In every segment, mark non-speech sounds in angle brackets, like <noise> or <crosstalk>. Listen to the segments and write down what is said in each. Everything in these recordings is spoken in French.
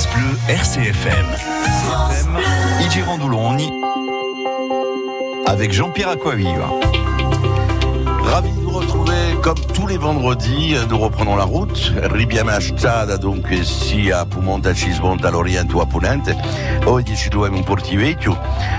France Bleu RCFM. Igirandouloni avec Jean-Pierre Aquaviva. Ravi comme tous les vendredis. Nous reprenons la route. Ribiamo a strada dunque sia a Pumonte a Cismonte all'Oriente o a Ponente. Oggi ci troviamo in Portivecchio.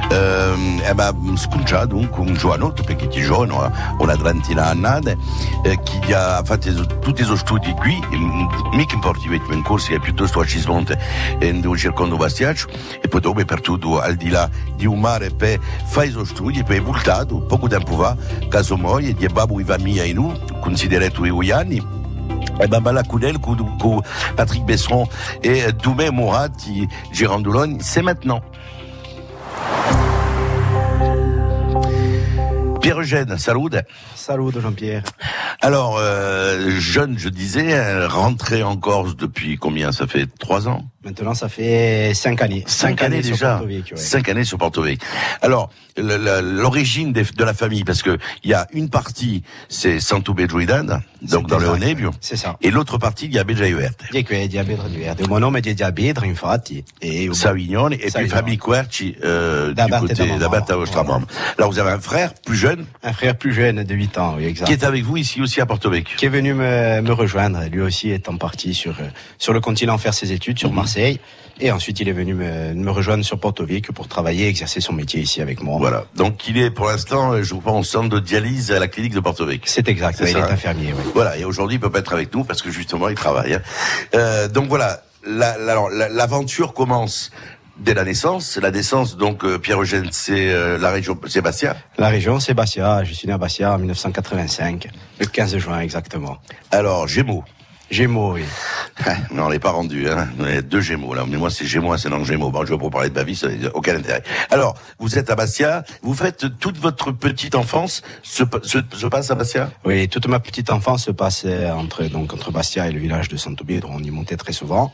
Eh, ma sconcia dunque un giovanotto, perché ti giorno, una trentina annate, eh, che ha fatto tutti i suoi studi qui, in- mica in Portivecchio, in Corsica, piuttosto a Cismonte, in un circondo Bastiaccio, e poi dopo per tutto al di là di un mare per fare i suoi studi, è voltato, poco tempo fa, caso moglie, di babbo i famiglia in U, considerato i anni, et ben, ben, Cou- Patrick Besson et Doumé Mourad, qui Doulogne, c'est maintenant. Pierre-Eugène, salut. Salut Jean-Pierre. Alors, euh, jeune, je disais, euh, rentré en Corse depuis combien? Ça fait trois ans? Maintenant, ça fait cinq années. Cinq, années, sur déjà. Porto Vecchio, ouais. Cinq années sur Porto Vecchio. Alors, l'origine de la famille, parce que il y a une partie, c'est Sant'Ube Druidan, donc dans le. Onebio, C'est ça. et l'autre partie, il y a è verde. Mon nome è diabete, infatti. E io- Savignone et puis. Fabio Querci euh, du côté Ostramam. Alors vous avez un frère plus jeune un frère plus jeune de 8 ans, oui, exact. qui est avec vous ici aussi à Porto Vecchio. Qui est venu me, me rejoindre, lui aussi étant parti sur, sur le continent faire ses études, Mhm. sur Marseille. Et ensuite, il est venu me, me rejoindre sur Porto Vecchio pour travailler, exercer son métier ici avec moi. Voilà. Donc il est pour l'instant, euh, je crois, au centre de dialyse à la clinique de Porto Vecchio. C'est exact, C'est ouais, il ça, est hein. infirmier, oui. Voilà. Et aujourd'hui, il peut pas être avec nous parce que justement, il travaille. hein. Euh, donc voilà. La- la- alors, la- L'aventure commence dès la naissance. La naissance, donc euh, Pierre Eugène, c'est euh, la région Sébastien. La région, c'est Bastia. Je suis né à Bastia en 1985, le 15 juin exactement. Alors Gémeaux. Gémeaux, oui. Mais on n'est pas rendu, hein. Deux Gémeaux, là. Mais moi, c'est Gémeaux, c'est non Gémeaux. Bon, je vais pas parler de ma vie, ça n'a aucun intérêt. Alors, vous êtes à Bastia. Vous faites toute votre petite enfance se, se, se passe à Bastia? Oui, toute ma petite enfance se passait entre donc entre Bastia et le village de Sant'Obiedo. On y montait très souvent.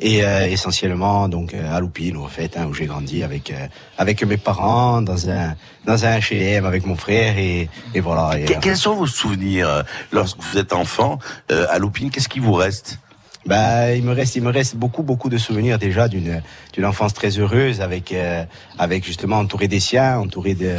Et euh, essentiellement donc euh, à Lupino en fait hein, où j'ai grandi avec euh, avec mes parents dans un dans un H&M avec mon frère et, et voilà et, euh, Quels sont vos souvenirs euh, lorsque vous êtes enfant euh, à Loupine Qu'est-ce qui vous reste? Bah, il me reste, il me reste beaucoup, beaucoup de souvenirs déjà d'une d'une enfance très heureuse avec euh, avec justement entouré des siens, entouré de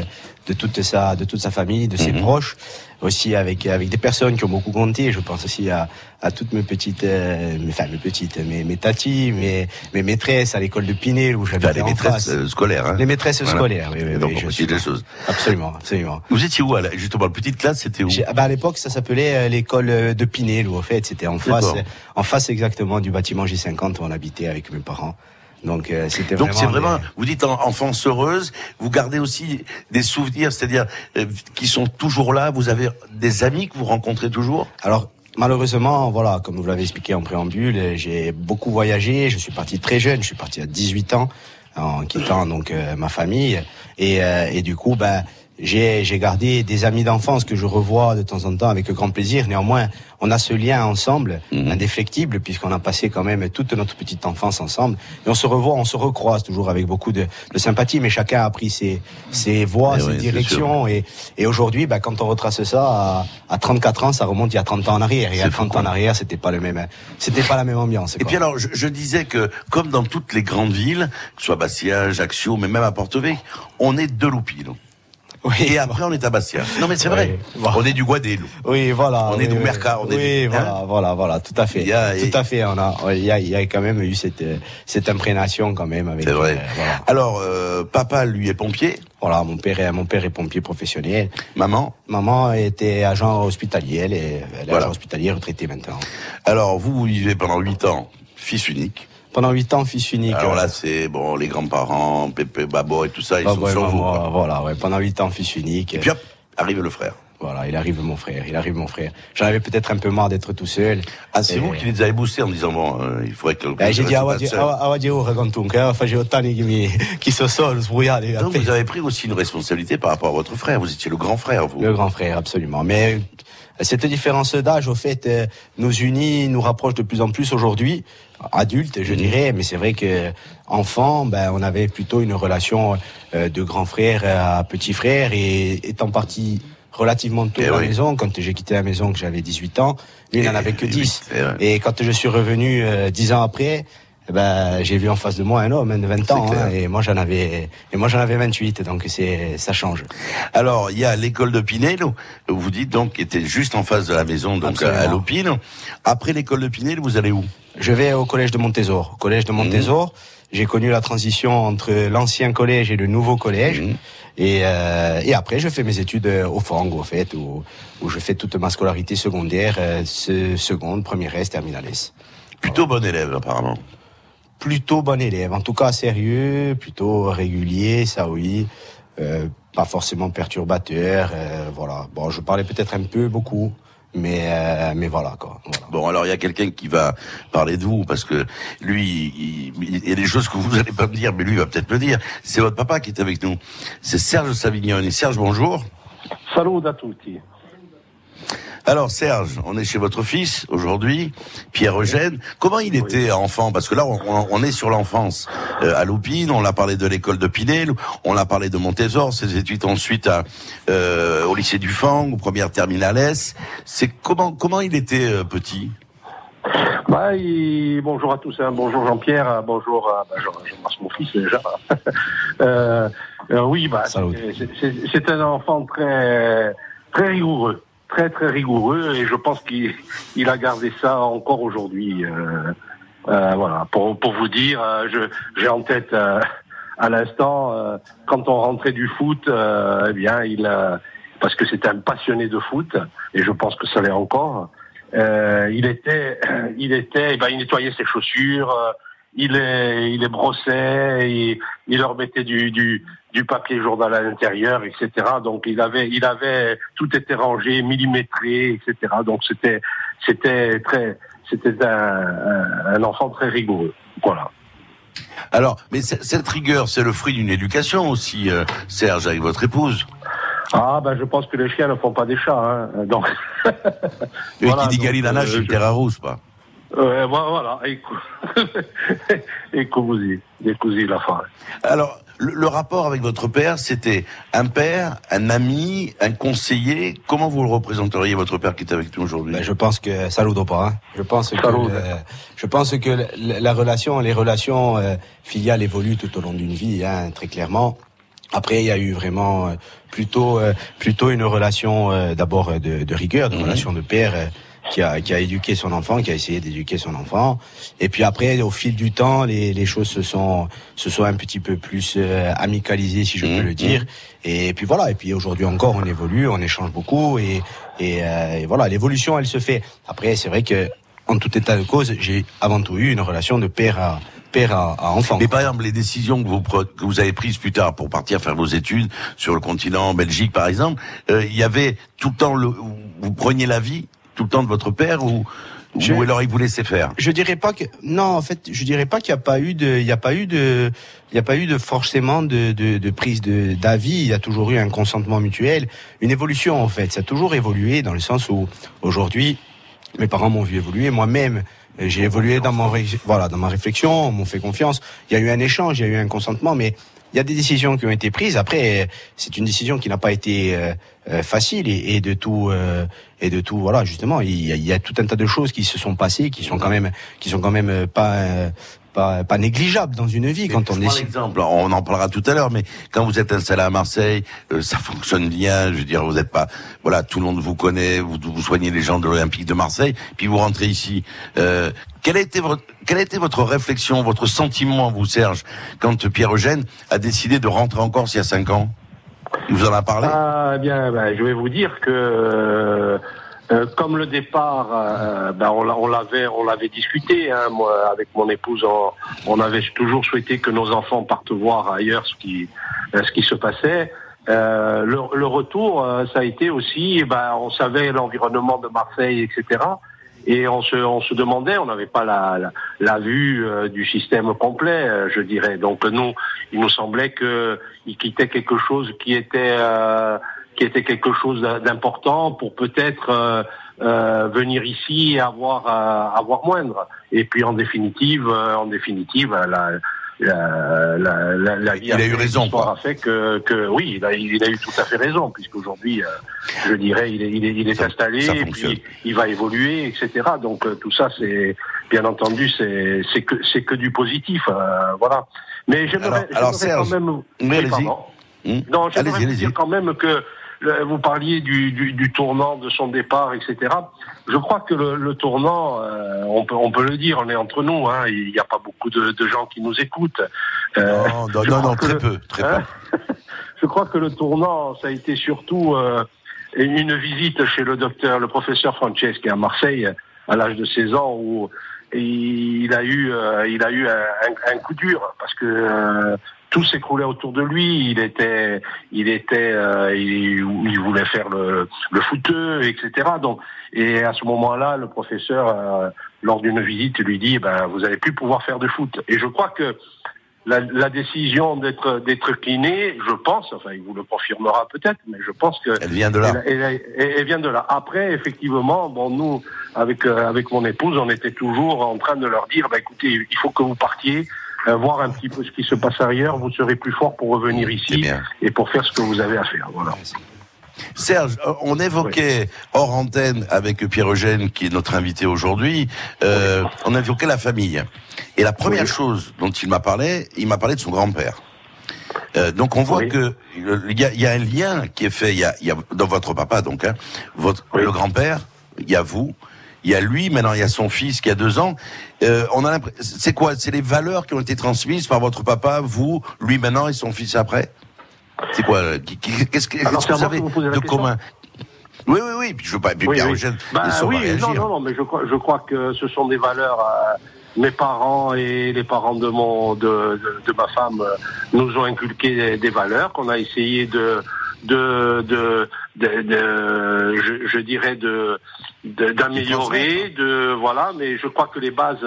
de toute sa de toute sa famille, de ses Mhm. proches, aussi avec avec des personnes qui ont beaucoup compté. Je pense aussi à à toutes mes petites, euh, mes- enfin mes petites, mes mes tatis, mes mes maîtresses à l'école de Pinel où Enfin, j'habitais les en maîtresses face. euh, scolaires. Hein Les maîtresses scolaires, oui, oui, Donc, oui, on suis- choses. Absolument, absolument. Vous étiez où, à la- justement, la petite classe, c'était où bah, à l'époque, ça s'appelait euh, l'école euh, de Pinel, où en fait, c'était en face, en face exactement du bâtiment J50 où on habitait avec mes parents. Donc, euh, c'était Donc c'est vraiment, des- vous dites en- enfance heureuse, vous gardez aussi des souvenirs, c'est-à-dire euh, qui sont toujours là. Vous avez des amis que vous rencontrez toujours? Alors, malheureusement, voilà, comme vous l'avez expliqué en préambule, euh, j'ai beaucoup voyagé. Je suis parti très jeune. Je suis parti à 18 ans en quittant donc euh, ma famille. Et, euh, et du coup, ben. J'ai j'ai gardé des amis d'enfance que je revois de temps en temps avec grand plaisir. Néanmoins, on a ce lien ensemble, Mhm. indéfectible, puisqu'on a passé quand même toute notre petite enfance ensemble. Et on se revoit, on se recroise toujours avec beaucoup de, de sympathie, mais chacun a pris ses, ses voies, Eh ses directions. Et, et aujourd'hui, bah, quand on retrace ça à, à 34 ans, ça remonte il y a 30 ans en arrière. Et à fou, 30 ans en arrière, c'était pas le même, c'était pas la même ambiance. Et quoi. puis alors, je, je disais que comme dans toutes les grandes villes, que ce soit Bastia, Ajaccio, mais même à Porto on est de Lupino. Oui, Et après, on est à Bastia. Non, mais c'est vrai. Oui. On est du Guadeloupe. oui, voilà. on oui, est du on est oui, du- voilà, hein voilà, voilà, tout à fait. Il y a- tout à fait. On a, il y a, il y a quand même eu cette, cette imprégnation quand même avec. C'est vrai. euh, voilà. Alors, euh, papa, lui, est pompier. Voilà, mon père est, mon père est pompier professionnel. Maman. Maman était agent hospitalier, elle est, elle est Voilà. agent hospitalier retraité maintenant. Alors, vous, vous vivez pendant huit ans, fils unique. Pendant huit ans, fils unique. Alors là, c'est bon, les grands-parents, Pépé, Babo et tout ça, ils bah, sont sur vous. quoi. voilà, ouais, pendant huit ans, fils unique. Et puis hop, arrive le frère. Voilà, il arrive mon frère, il arrive mon frère. J'en avais peut-être un peu marre d'être tout seul. Ah, c'est vous qui les avez boostés en disant bon, euh, il faudrait que. Eh, j'ai dit, je ah, ah, ah, oh, raconte che fa otto anni che, mi, che so solo, sbrugliato. Donc vous avez pris aussi une responsabilité par rapport à votre frère. Vous étiez le grand frère, vous. Le grand frère, absolument. Mais euh, cette différence d'âge, au fait, euh, nous unit, nous rapproche de plus en plus aujourd'hui, adultes, je Mhm. dirais. Mais c'est vrai que enfant, ben, on avait plutôt une relation euh, de grand frère à petit frère, et étant parti relativement tôt Eh de la oui. maison, quand j'ai quitté la maison, que j'avais 18 ans, lui, il Et- n'en avait que et 10. oui, c'est vrai. Et quand je suis revenu euh, 10 ans après, eh ben, j'ai vu en face de moi un homme de 20 ans, hein, et moi j'en avais, et moi j'en avais 28, donc c'est, ça change. Alors, il y a l'école de Pinel, où vous dites donc, qui était juste en face de la maison, donc à, l'Opine. Après l'école de Pinel, vous allez où? Je vais au collège de Montésor. Collège de Mhm. Montésor, j'ai connu la transition entre l'ancien collège et le nouveau collège. Mhm. Et, euh, et après, je fais mes études euh, au Fang, au fait, où, où je fais toute ma scolarité secondaire, euh, se- seconde, première S, terminale S. Plutôt bon élève, apparemment. Plutôt bon élève, en tout cas sérieux, plutôt régulier, ça oui. Euh, pas forcément perturbateur, euh, voilà. Bon, je parlais peut-être un peu, beaucoup, mais euh, mais voilà quoi. Voilà. Bon, alors il y a quelqu'un qui va parler de vous parce que lui, il, il y a des choses que vous n'allez pas me dire, mais lui va peut-être me dire. C'est votre papa qui est avec nous. C'est Serge Savignon. Et Serge, bonjour. Salut à tutti. Alors Serge, on est chez votre fils aujourd'hui, Pierre Eugène. Comment il était enfant? Parce que là, on, on est sur l'enfance euh, à Loupine. On l'a parlé de l'école de Pinel, on l'a parlé de Montésor, ses études ensuite à, euh, au lycée du Fang, aux premières terminales S. C'est comment comment il était euh, petit? Bah, il- Bonjour à tous, hein. bonjour Jean-Pierre, bonjour à bah, Jean, Jean-Marc, mon fils déjà. <laughs> euh, euh, oui, bah, c'est un enfant très, très rigoureux, très très rigoureux, et je pense qu'il il a gardé ça encore aujourd'hui. euh, euh, voilà, pour, pour vous dire, euh, je- j'ai en tête euh, à l'instant euh, quand on rentrait du foot, euh, eh bien, il parce que c'était un passionné de foot, et je pense que ça l'est encore. Il était, <clears throat> il était, eh ben, il nettoyait ses chaussures, il les, il les brossait, il, il leur mettait du, du, du papier journal à l'intérieur, etc. Donc il avait, il avait, tout était rangé, millimétré, etc. Donc c'était, c'était très, c'était un, enfant très rigoureux. Voilà. Alors, mais cette rigueur, c'est le fruit d'une éducation aussi, euh, Serge, avec votre épouse. Ah ben je pense que les chiens ne font pas des chats, hein. Donc. <laughs> Voilà, qui dit donc, Galilana, euh, chez je- Terra Rousse, pas. Euh, voilà, écoute, <laughs> la fin. Alors, le, le rapport avec votre père, c'était un père, un ami, un conseiller. Comment vous le représenteriez, votre père qui est avec nous aujourd'hui? Ben, je pense que saludo pas. Hein. Je pense que Salut. le- je pense que la, la relation, les relations euh, filiales évoluent tout au long d'une vie, hein, très clairement. Après, il y a eu vraiment euh, plutôt euh, plutôt une relation euh, d'abord euh, de, de rigueur, de Mhm. relation de père. Qui a, qui a éduqué son enfant, qui a essayé d'éduquer son enfant. Et puis après, au fil du temps, les, les choses se sont, se sont un petit peu plus euh, amicalisées, si je peux le dire. Et puis voilà. Et puis aujourd'hui encore, on évolue, on échange beaucoup. Et, et, euh, et voilà, l'évolution, elle se fait. Après, c'est vrai que, en tout état de cause, j'ai avant tout eu une relation de père à père à, à enfant. Mais par exemple, les décisions que vous, que vous avez prises plus tard pour partir faire vos études sur le continent, en Belgique par exemple, euh, il y avait tout le temps, le, vous preniez l'avis tout le temps de votre père ou, Je- ou alors il vous laissait faire? Je dirais pas que non en fait je dirais pas qu'il n'y a pas eu de il y a pas eu de il y a pas eu de forcément de, de, de prise de d'avis. Il y a toujours eu un consentement mutuel une évolution en fait. Ça a toujours évolué dans le sens où aujourd'hui mes parents m'ont vu évoluer. Moi-même j'ai évolué dans mon ré- voilà dans ma réflexion on m'ont fait confiance. Il y a eu un échange il y a eu un consentement mais il y a des décisions qui ont été prises. Après, c'est une décision qui n'a pas été euh, euh, facile et, de tout euh, et de tout. Voilà, justement, il y, a, il y a tout un tas de choses qui se sont passées, qui sont quand même, qui sont quand même pas pas, pas négligeables dans une vie quand on décide. l'exemple, on en parlera tout à l'heure, mais quand vous êtes installé à Marseille, euh, ça fonctionne bien. Je veux dire, vous n'êtes pas, voilà, tout le monde vous connaît, vous, vous soignez les gens de l'Olympique de Marseille, puis vous rentrez ici. Euh, quelle a été votre, quelle a été votre réflexion, votre sentiment, vous Serge, quand Pierre Eugène a décidé de rentrer en Corse il y a cinq ans? Il vous en a parlé? Ah, eh bien, ben, je vais vous dire que euh, euh, comme le départ, euh, ben, on l'a- on l'avait, on l'avait discuté. Hein, moi, avec mon épouse, on, on avait toujours souhaité que nos enfants partent voir ailleurs ce qui, euh, ce qui se passait. Euh, le, le retour, euh, ça a été aussi, ben, on savait l'environnement de Marseille, etc. Et on se, on se demandait, on n'avait pas la, la, la vue euh, du système complet, euh, je dirais. Donc nous, il nous semblait que il quittait quelque chose qui était euh, qui était quelque chose d'important pour peut-être euh, euh, venir ici et avoir euh, avoir moindre. Et puis en définitive, euh, en définitive, la la, la, la, la Il a eu raison, quoi. a fait que, que oui, il a, il a eu tout à fait raison, puisqu'aujourd'hui, euh, je dirais, il est, il est, il est Ça- installé, ça et puis il va évoluer, etc. Donc euh, tout ça, c'est bien entendu, c'est c'est que c'est que du positif, euh, voilà. Mais j'aimerais quand même. oui. Hmm Non, vous allez-y. dire quand même que vous parliez du, du, du tournant de son départ, etc. Je crois que le, le tournant, euh, on, peut, on peut le dire, on est entre nous, hein, il n'y a pas beaucoup de, de gens qui nous écoutent. Euh, Non, non, non, très le- peu, très hein, peu. <laughs> Je crois que le tournant, ça a été surtout euh, une visite chez le docteur, le professeur Franceschi à Marseille, à l'âge de 16 ans, où il a eu, euh, il a eu un, un- un coup dur parce que euh, tout s'écroulait autour de lui. Il était, il était, euh, il, il voulait faire le, le footeux, etc. Donc, et à ce moment-là, le professeur, euh, lors d'une visite, lui dit, ben, vous allez plus pouvoir faire de foot. Et je crois que la, la décision d'être d'être kiné, je pense, enfin, il vous le confirmera peut-être, mais je pense que Elle vient de là. elle, elle- elle- elle vient de là. Après, effectivement, bon, nous, avec euh, avec mon épouse, on était toujours en train de leur dire, bah, écoutez, il faut que vous partiez. Euh, voir un petit peu ce qui se passe ailleurs, vous serez plus fort pour revenir ici bien. et pour faire ce que vous avez à faire. Voilà. Serge, euh, on évoquait hors antenne avec Pierre-Eugène, qui est notre invité aujourd'hui, euh, on évoquait la famille. Et la première Oui. chose dont il m'a parlé, il m'a parlé de son grand-père. Euh, donc on voit que il y y a un lien qui est fait. Il y a, y a dans votre papa donc, hein, votre le grand-père, il y a vous, il y a lui. Maintenant il y a son fils qui a deux ans. Euh, on a l'impression, c'est quoi? C'est les valeurs qui ont été transmises par votre papa, vous, lui maintenant et son fils après? C'est quoi euh, Qu'est-ce que, Alors, qu'est-ce c'est que vous avez vous de commun? Oui, oui, oui. Puis je veux pas. Puis Oui, Pierre oui. Eugène, Bah oui, non, non, non, mais je crois, je crois que ce sont des valeurs. euh, mes parents et les parents de mon, de, de, de ma femme euh, nous ont inculqué des, des valeurs qu'on a essayé de, de, de, de, de- je, je dirais de, d'améliorer, de voilà. Mais je crois que les bases,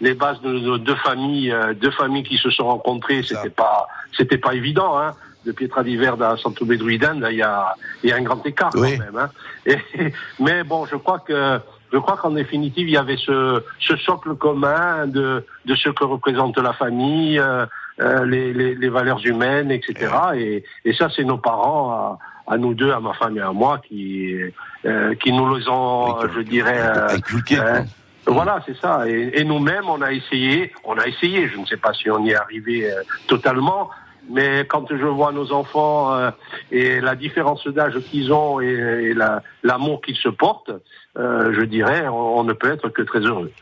les bases de nos deux familles, euh, deux familles qui se sont rencontrées, c'était pas, c'était pas évident, hein. De Pietra di Verde à Santo Bedruidan, il y a, il y a un grand écart Oui. quand même. Hein. Et, <laughs> mais bon, je crois que je crois qu'en définitive, il y avait ce, ce socle commun de, de ce que représente la famille, euh, les, les, les valeurs humaines, etc. Et, et ça, c'est nos parents, à, à nous deux, à ma femme et à moi, qui, euh, qui nous les ont, Oui, je dirais, euh, inculqué. euh, voilà, c'est ça. Et, et nous-mêmes, on a essayé, on a essayé. Je ne sais pas si on y est arrivé euh, totalement, mais quand je vois nos enfants euh, et la différence d'âge qu'ils ont et, et la- l'amour qu'ils se portent, euh, je dirais, on, on ne peut être que très heureux.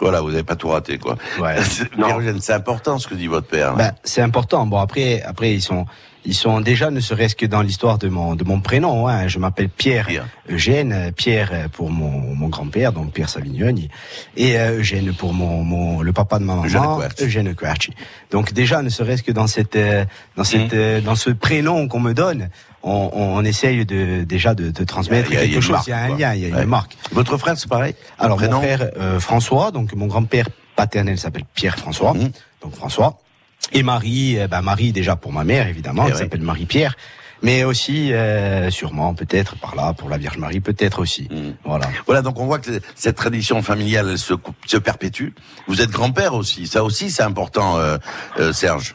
Voilà, vous n'avez pas tout raté, quoi. Ouais. <laughs> C'est- important ce que dit votre père. Ben, c'est important. Bon après, après ils sont, ils sont déjà ne serait-ce que dans l'histoire de mon, de mon prénom. Hein. Je m'appelle Pierre Pierre. Eugène, Pierre pour mon, mon grand-père, donc Pierre Savignoni, et euh, Eugène pour mon, mon, le papa de ma Eugène maman, Querci. Eugène Querci. Donc déjà, ne serait-ce que dans cette, euh, dans cette, Mhm. euh, dans ce prénom qu'on me donne, on, on, on essaye de déjà de, de transmettre Il y a- il y a quelque chose. il y a un lien, il y a Ouais. une marque. Votre frère, c'est pareil? Alors mon frère euh, François, donc mon grand-père paternel s'appelle Pierre François, Mhm. donc François. Et Marie, bah Marie déjà pour ma mère évidemment, elle s'appelle Marie-Pierre, mais aussi euh, sûrement peut-être par là pour la Vierge Marie, peut-être aussi. Mhm. Voilà. Voilà, donc on voit que cette tradition familiale se, se perpétue. Vous êtes grand-père aussi, ça aussi c'est important, euh, euh, Serge.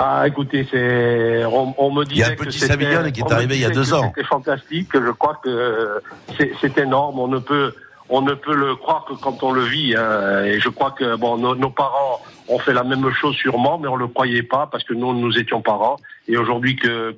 Ah, écoutez, c'est, on, on me disait Il y a un que petit Savignone qui est arrivé il y a deux que ans. C'était fantastique. Je crois que c'est, c'est énorme. On ne peut, on ne peut le croire que quand on le vit. hein. Et je crois que bon, nos, nos parents ont fait la même chose sûrement, mais on le croyait pas parce que nous, nous étions parents. Et aujourd'hui que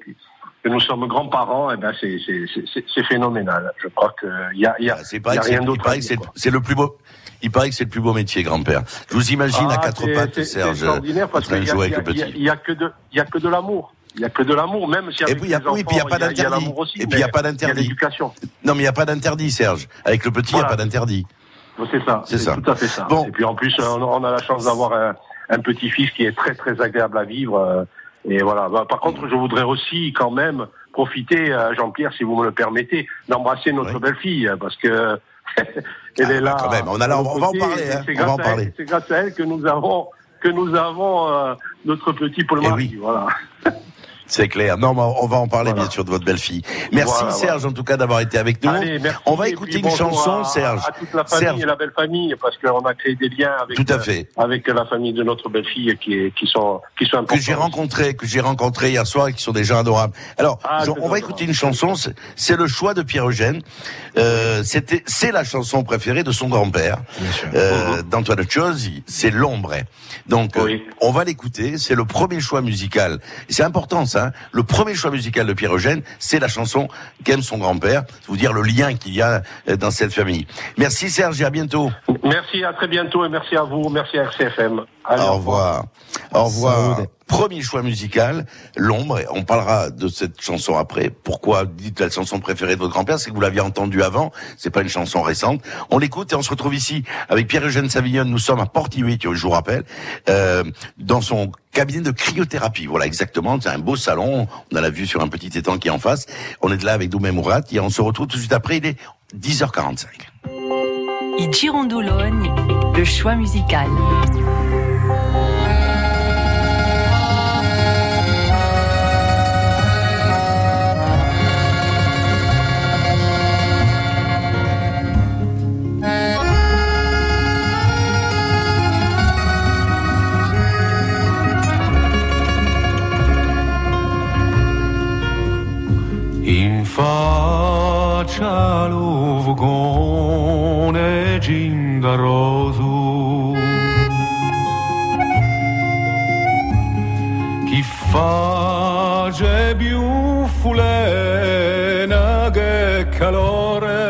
que nous sommes grands-parents, eh ben c'est, phénoménal. Je crois que il y a, il y a, Ah, y a rien d'autre. à dire, c'est le plus beau. Il paraît que c'est le plus beau métier, grand-père. Je vous imagine à Ah, quatre pattes, Serge, en train de qu'il jouer avec a- le petit. il y a que de, il y a que de l'amour. Il y a que de l'amour, même si Et avec puis il y a, les oui, puis il y a pas il y a d'interdit. Et puis il y a pas d'interdit. l'éducation. Non, mais il n'y a pas d'interdit, Serge. Avec le petit, il n'y a Voilà. pas d'interdit. C'est ça. C'est ça. tout à fait ça. Bon. Et puis en plus, on, on a la chance d'avoir un, un petit-fils qui est très très agréable à vivre. Et voilà. Bah, par contre, je voudrais aussi quand même profiter, euh, Jean-Pierre, si vous me le permettez, d'embrasser notre Oui. belle-fille, euh, parce que <laughs> elle Ah, est là. quand même. On a là- à on nos va en parler, hein. c'est On va grâce en à elle- parler. C'est grâce à elle que nous avons que nous avons euh, notre petit Paul Eh Marie. oui. Voilà. <laughs> C'est clair. Non, mais on va en parler Voilà. bien sûr de votre belle-fille. Merci Voilà, Serge en tout cas d'avoir été avec nous. Allez, merci. on va écouter une chanson, à, Serge. À toute la famille Serge. et la belle famille, parce qu'on a créé des liens avec, Tout à euh, avec la famille de notre belle-fille qui, qui sont, qui sont importants. que j'ai rencontré, que j'ai rencontré hier soir et qui sont des gens adorables. Alors, Ah, on va écouter une chanson. c'est- le choix de Pierre Eugène. Euh, C'était, c'est la chanson préférée de son grand-père, euh, d'Antoine Chiosi. C'est l'ombre. Donc, euh, Oui. on va l'écouter. C'est le premier choix musical. C'est important, ça. Le premier choix musical de Pierre Eugène, c'est la chanson qu'aime son grand-père. C'est vous dire le lien qu'il y a euh, dans cette famille. Merci Serge et à bientôt. Merci, à très bientôt et merci à vous, merci à RCFM. Allez, Au revoir. Au revoir. Premier choix musical, L'ombre. On parlera de cette chanson après. Pourquoi dites la chanson préférée de votre grand-père? C'est que vous l'aviez entendue avant. C'est pas une chanson récente. On l'écoute et on se retrouve ici avec Pierre-Eugène Savillon. Nous sommes à Portihuit, je vous rappelle, euh, dans son cabinet de cryothérapie. Voilà, exactement. C'est un beau salon. On a la vue sur un petit étang qui est en face. On est là avec Doumé Mourat et on se retrouve tout de suite après. Il est 10h45. I Girondolone, le choix musical. In faccia l'uvgone gingaroso Chi face più fulena che calore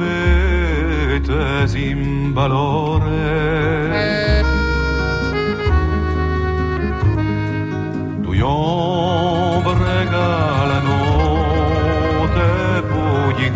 ombre per me in valore. Due ombre galano te pugli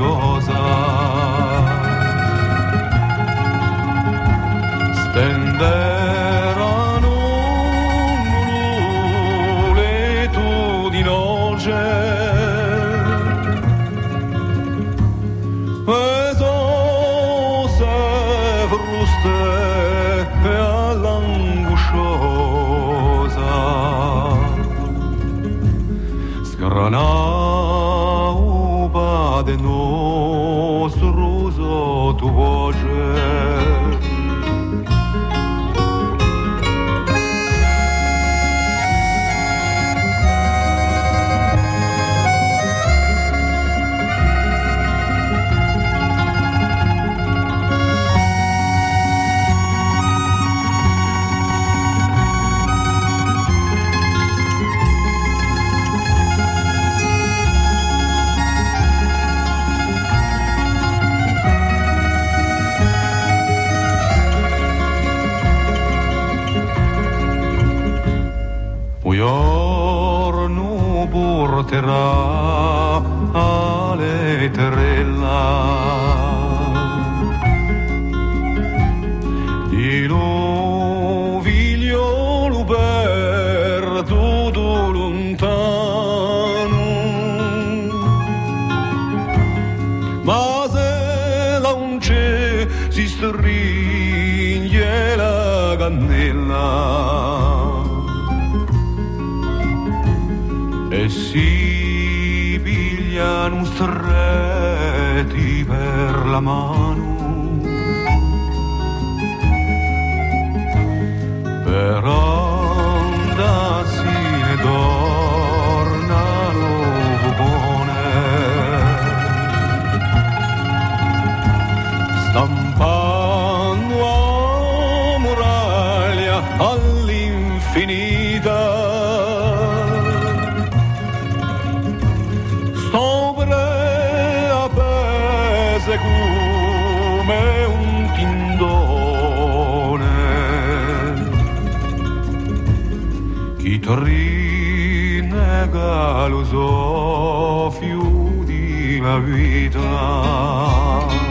mano. Per andarsi ne tornano buone stampando a muraglia all'infinita rinnega lo soffio di la vita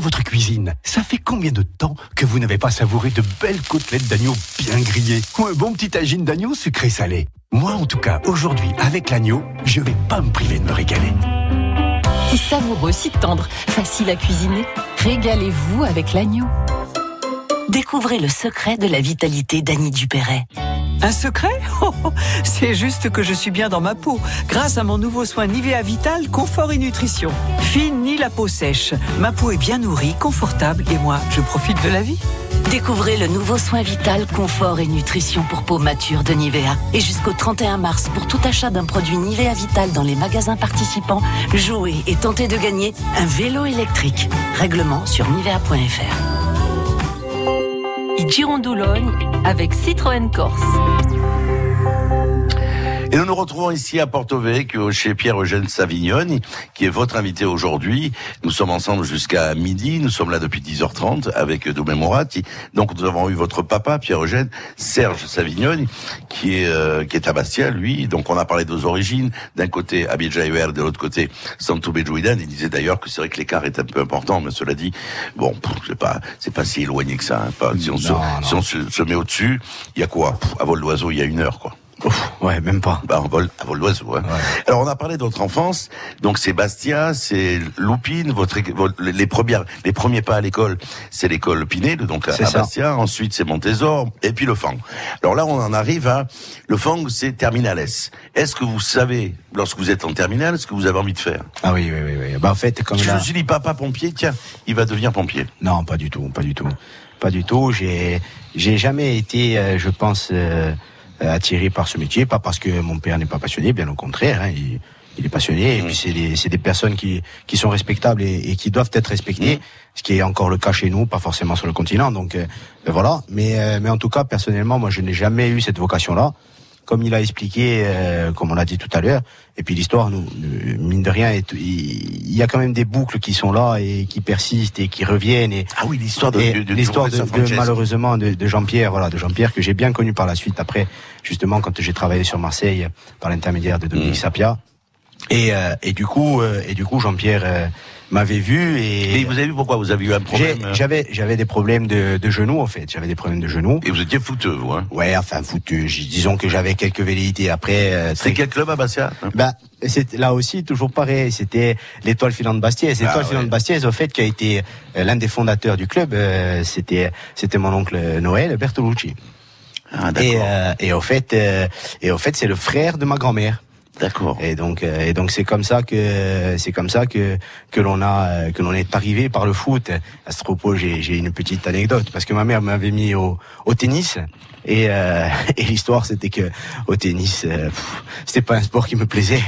votre cuisine, ça fait combien de temps que vous n'avez pas savouré de belles côtelettes d'agneau bien grillées ou un bon petit tagine d'agneau sucré-salé Moi, en tout cas, aujourd'hui, avec l'agneau, je vais pas me priver de me régaler. Si savoureux, si tendre, facile à cuisiner, régalez-vous avec l'agneau. Découvrez le secret de la vitalité d'Annie Dupéret. Un secret <laughs> Oh, oh, C'est juste que je suis bien dans ma peau, grâce à mon nouveau soin Nivea Vital Confort et Nutrition. Fine ni la peau sèche. Ma peau est bien nourrie, confortable et moi, je profite de la vie. Découvrez le nouveau soin vital, confort et nutrition pour peau mature de Nivea. Et jusqu'au 31 mars, pour tout achat d'un produit Nivea Vital dans les magasins participants, jouez et tentez de gagner un vélo électrique. Règlement sur nivea.fr. I Girondoulogne avec Citroën Corse. Et nous nous retrouvons ici à Porto Vecchio chez Pierre-Eugène Savignoni, qui est votre invité aujourd'hui. Nous sommes ensemble jusqu'à midi. Nous sommes là depuis 10h30 avec Doumé Moratti. Donc nous avons eu votre papa, Pierre-Eugène, Serge Savignoni, qui est, euh, qui est à Bastia, lui. Donc on a parlé de vos origines. D'un côté, Abidjan UR, de l'autre côté, Santo Bejuidan. Il disait d'ailleurs que c'est vrai que l'écart est un peu important, mais cela dit, bon, c'est pas, c'est pas si éloigné que ça. hein, pas, si on, se, Non, si on se, se met au-dessus, il y a quoi? Pff, À vol d'oiseau, il y a une heure, quoi. Ouais, même pas. Bah, en vol, à vol d'oiseau. hein. Alors, on a parlé de votre enfance. Donc, c'est Bastia, c'est Loupine, votre, les premières, les premiers pas à l'école, c'est l'école Pinel, donc à, C'est à. Bastia. Ensuite, c'est Montésor, et puis le Fang. Alors là, on en arrive à, le Fang, c'est Terminales. Est-ce que vous savez, lorsque vous êtes en terminale, ce que vous avez envie de faire? Ah oui, oui, oui, oui. Bah, en fait, comme je me suis dit, papa pompier, tiens, il va devenir pompier. Non, pas du tout, pas du tout, pas du tout. J'ai, j'ai jamais été, euh, je pense, euh, attiré par ce métier, pas parce que mon père n'est pas passionné, bien au contraire. hein, il, il est passionné, et puis c'est des, c'est des personnes qui, qui sont respectables et, et qui doivent être respectées, ce qui est encore le cas chez nous, pas forcément sur le continent. Donc euh, euh, voilà. Mais, euh, mais en tout cas, personnellement, moi, je n'ai jamais eu cette vocation-là. Comme il a expliqué, euh, comme on l'a dit tout à l'heure, et puis l'histoire, nous, nous- mine de rien, il y a quand même des boucles qui sont là et qui persistent et qui reviennent. Et, Ah oui, l'histoire de, de- de- l'histoire de, de- malheureusement de, de Jean-Pierre, voilà, de Jean-Pierre que j'ai bien connu par la suite après, justement quand j'ai travaillé sur Marseille par l'intermédiaire de Dominique Mm. Sapia. Et, euh, et du coup, euh, et du coup, Jean-Pierre euh, m'avait vu Et et vous avez vu pourquoi vous avez eu un problème euh, j'avais j'avais des problèmes de, de genoux en fait, j'avais des problèmes de genoux. Et vous étiez fouteux, vous, hein Ouais, enfin foutu. j- Disons que j'avais quelques velléités après. euh, C'est quel club à Bastia bah, c'est là aussi toujours pareil. C'était l'étoile filante Bastiaise. L'étoile Ah, filante ouais. Bastiaise, au fait, qui a été euh, l'un des fondateurs du club. euh, c'était c'était mon oncle Noël Bertolucci. Ah, Et, euh, et au fait, euh, et au fait, c'est le frère de ma grand-mère. D'accord. Et donc, euh, et donc c'est comme ça que c'est comme ça que que l'on a euh, que l'on est arrivé par le foot. À ce propos, j'ai une petite anecdote parce que ma mère m'avait mis au au tennis et euh, <laughs> et l'histoire c'était que au tennis euh, c'était pas un sport qui me plaisait.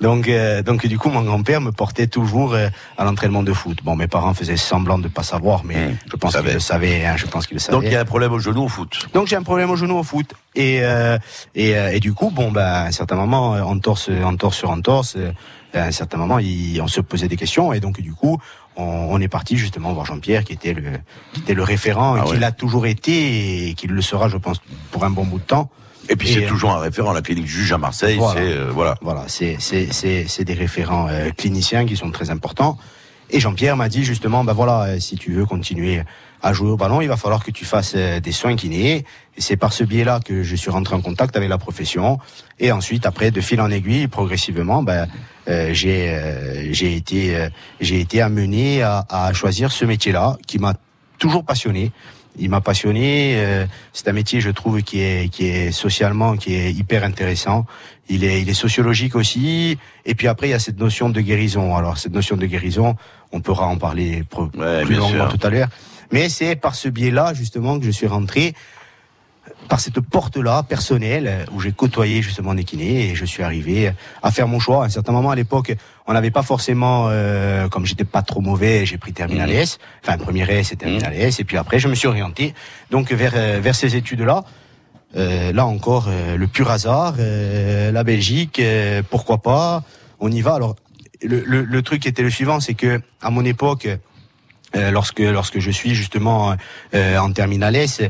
Donc euh, donc du coup mon grand-père me portait toujours euh, à l'entraînement de foot. Bon, mes parents faisaient semblant de pas savoir, mais Mmh, je pense qu'ils le savaient. Hein, je pense qu'ils le savaient. Donc il y a un problème au genou au foot. Donc j'ai un problème au genou au foot et euh, et, euh, et du coup bon bah à un certain moment entorse entorse sur entorse euh, à un certain moment il, on se posait des questions et donc du coup on, on est parti justement voir Jean-Pierre qui était le qui était le référent Ah et qui ouais. l'a toujours été et qui le sera je pense pour un bon bout de temps. Et puis c'est euh, toujours un référent. La clinique juge à Marseille, Voilà. c'est euh, voilà. Voilà, c'est c'est c'est c'est des référents euh, cliniciens qui sont très importants. Et Jean-Pierre m'a dit justement, ben voilà, euh, si tu veux continuer à jouer au ballon, il va falloir que tu fasses euh, des soins kinés. Et c'est par ce biais-là que je suis rentré en contact avec la profession. Et ensuite, après, de fil en aiguille, progressivement, ben euh, j'ai euh, j'ai été euh, j'ai été amené à, à choisir ce métier-là qui m'a toujours passionné. Il m'a passionné. euh, c'est un métier, je trouve, qui est qui est socialement, qui est hyper intéressant. Il est il est sociologique aussi. Et puis après, il y a cette notion de guérison. Alors cette notion de guérison, on pourra en parler pro- Ouais, plus bien longuement sûr. tout à l'heure. Mais c'est par ce biais-là justement que je suis rentré par cette porte-là personnelle euh, où j'ai côtoyé justement des kinés et je suis arrivé à faire mon choix. À un certain moment à l'époque, on n'avait pas forcément, euh, comme j'étais pas trop mauvais, j'ai pris terminal Mhm. S, enfin premier S et terminal S, et puis après je me suis orienté donc vers euh, vers ces études-là. euh, là encore, euh, le pur hasard, euh, la Belgique, euh, pourquoi pas, on y va. Alors, le, le, le truc était le suivant, c'est que à mon époque, lorsque lorsque je suis justement euh, en terminale S,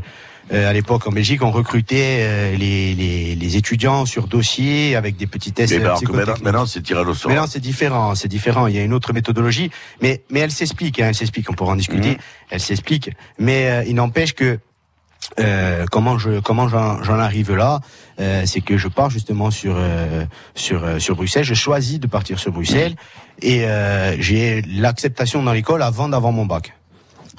euh, à l'époque en Belgique, on recrutait euh, les, les, les étudiants sur dossier avec des petits tests. Mais ben, maintenant, maintenant, c'est tirage au sort. Mais non, c'est différent, c'est différent. Il y a une autre méthodologie, mais mais elle s'explique, hein, elle s'explique. On pourra en discuter. Mhm. Elle s'explique, mais euh, il n'empêche que euh, comment je comment j'en arrive là, euh, c'est que je pars justement sur euh, sur euh, sur Bruxelles. Je choisis de partir sur Bruxelles et euh, j'ai l'acceptation dans l'école avant d'avoir mon bac.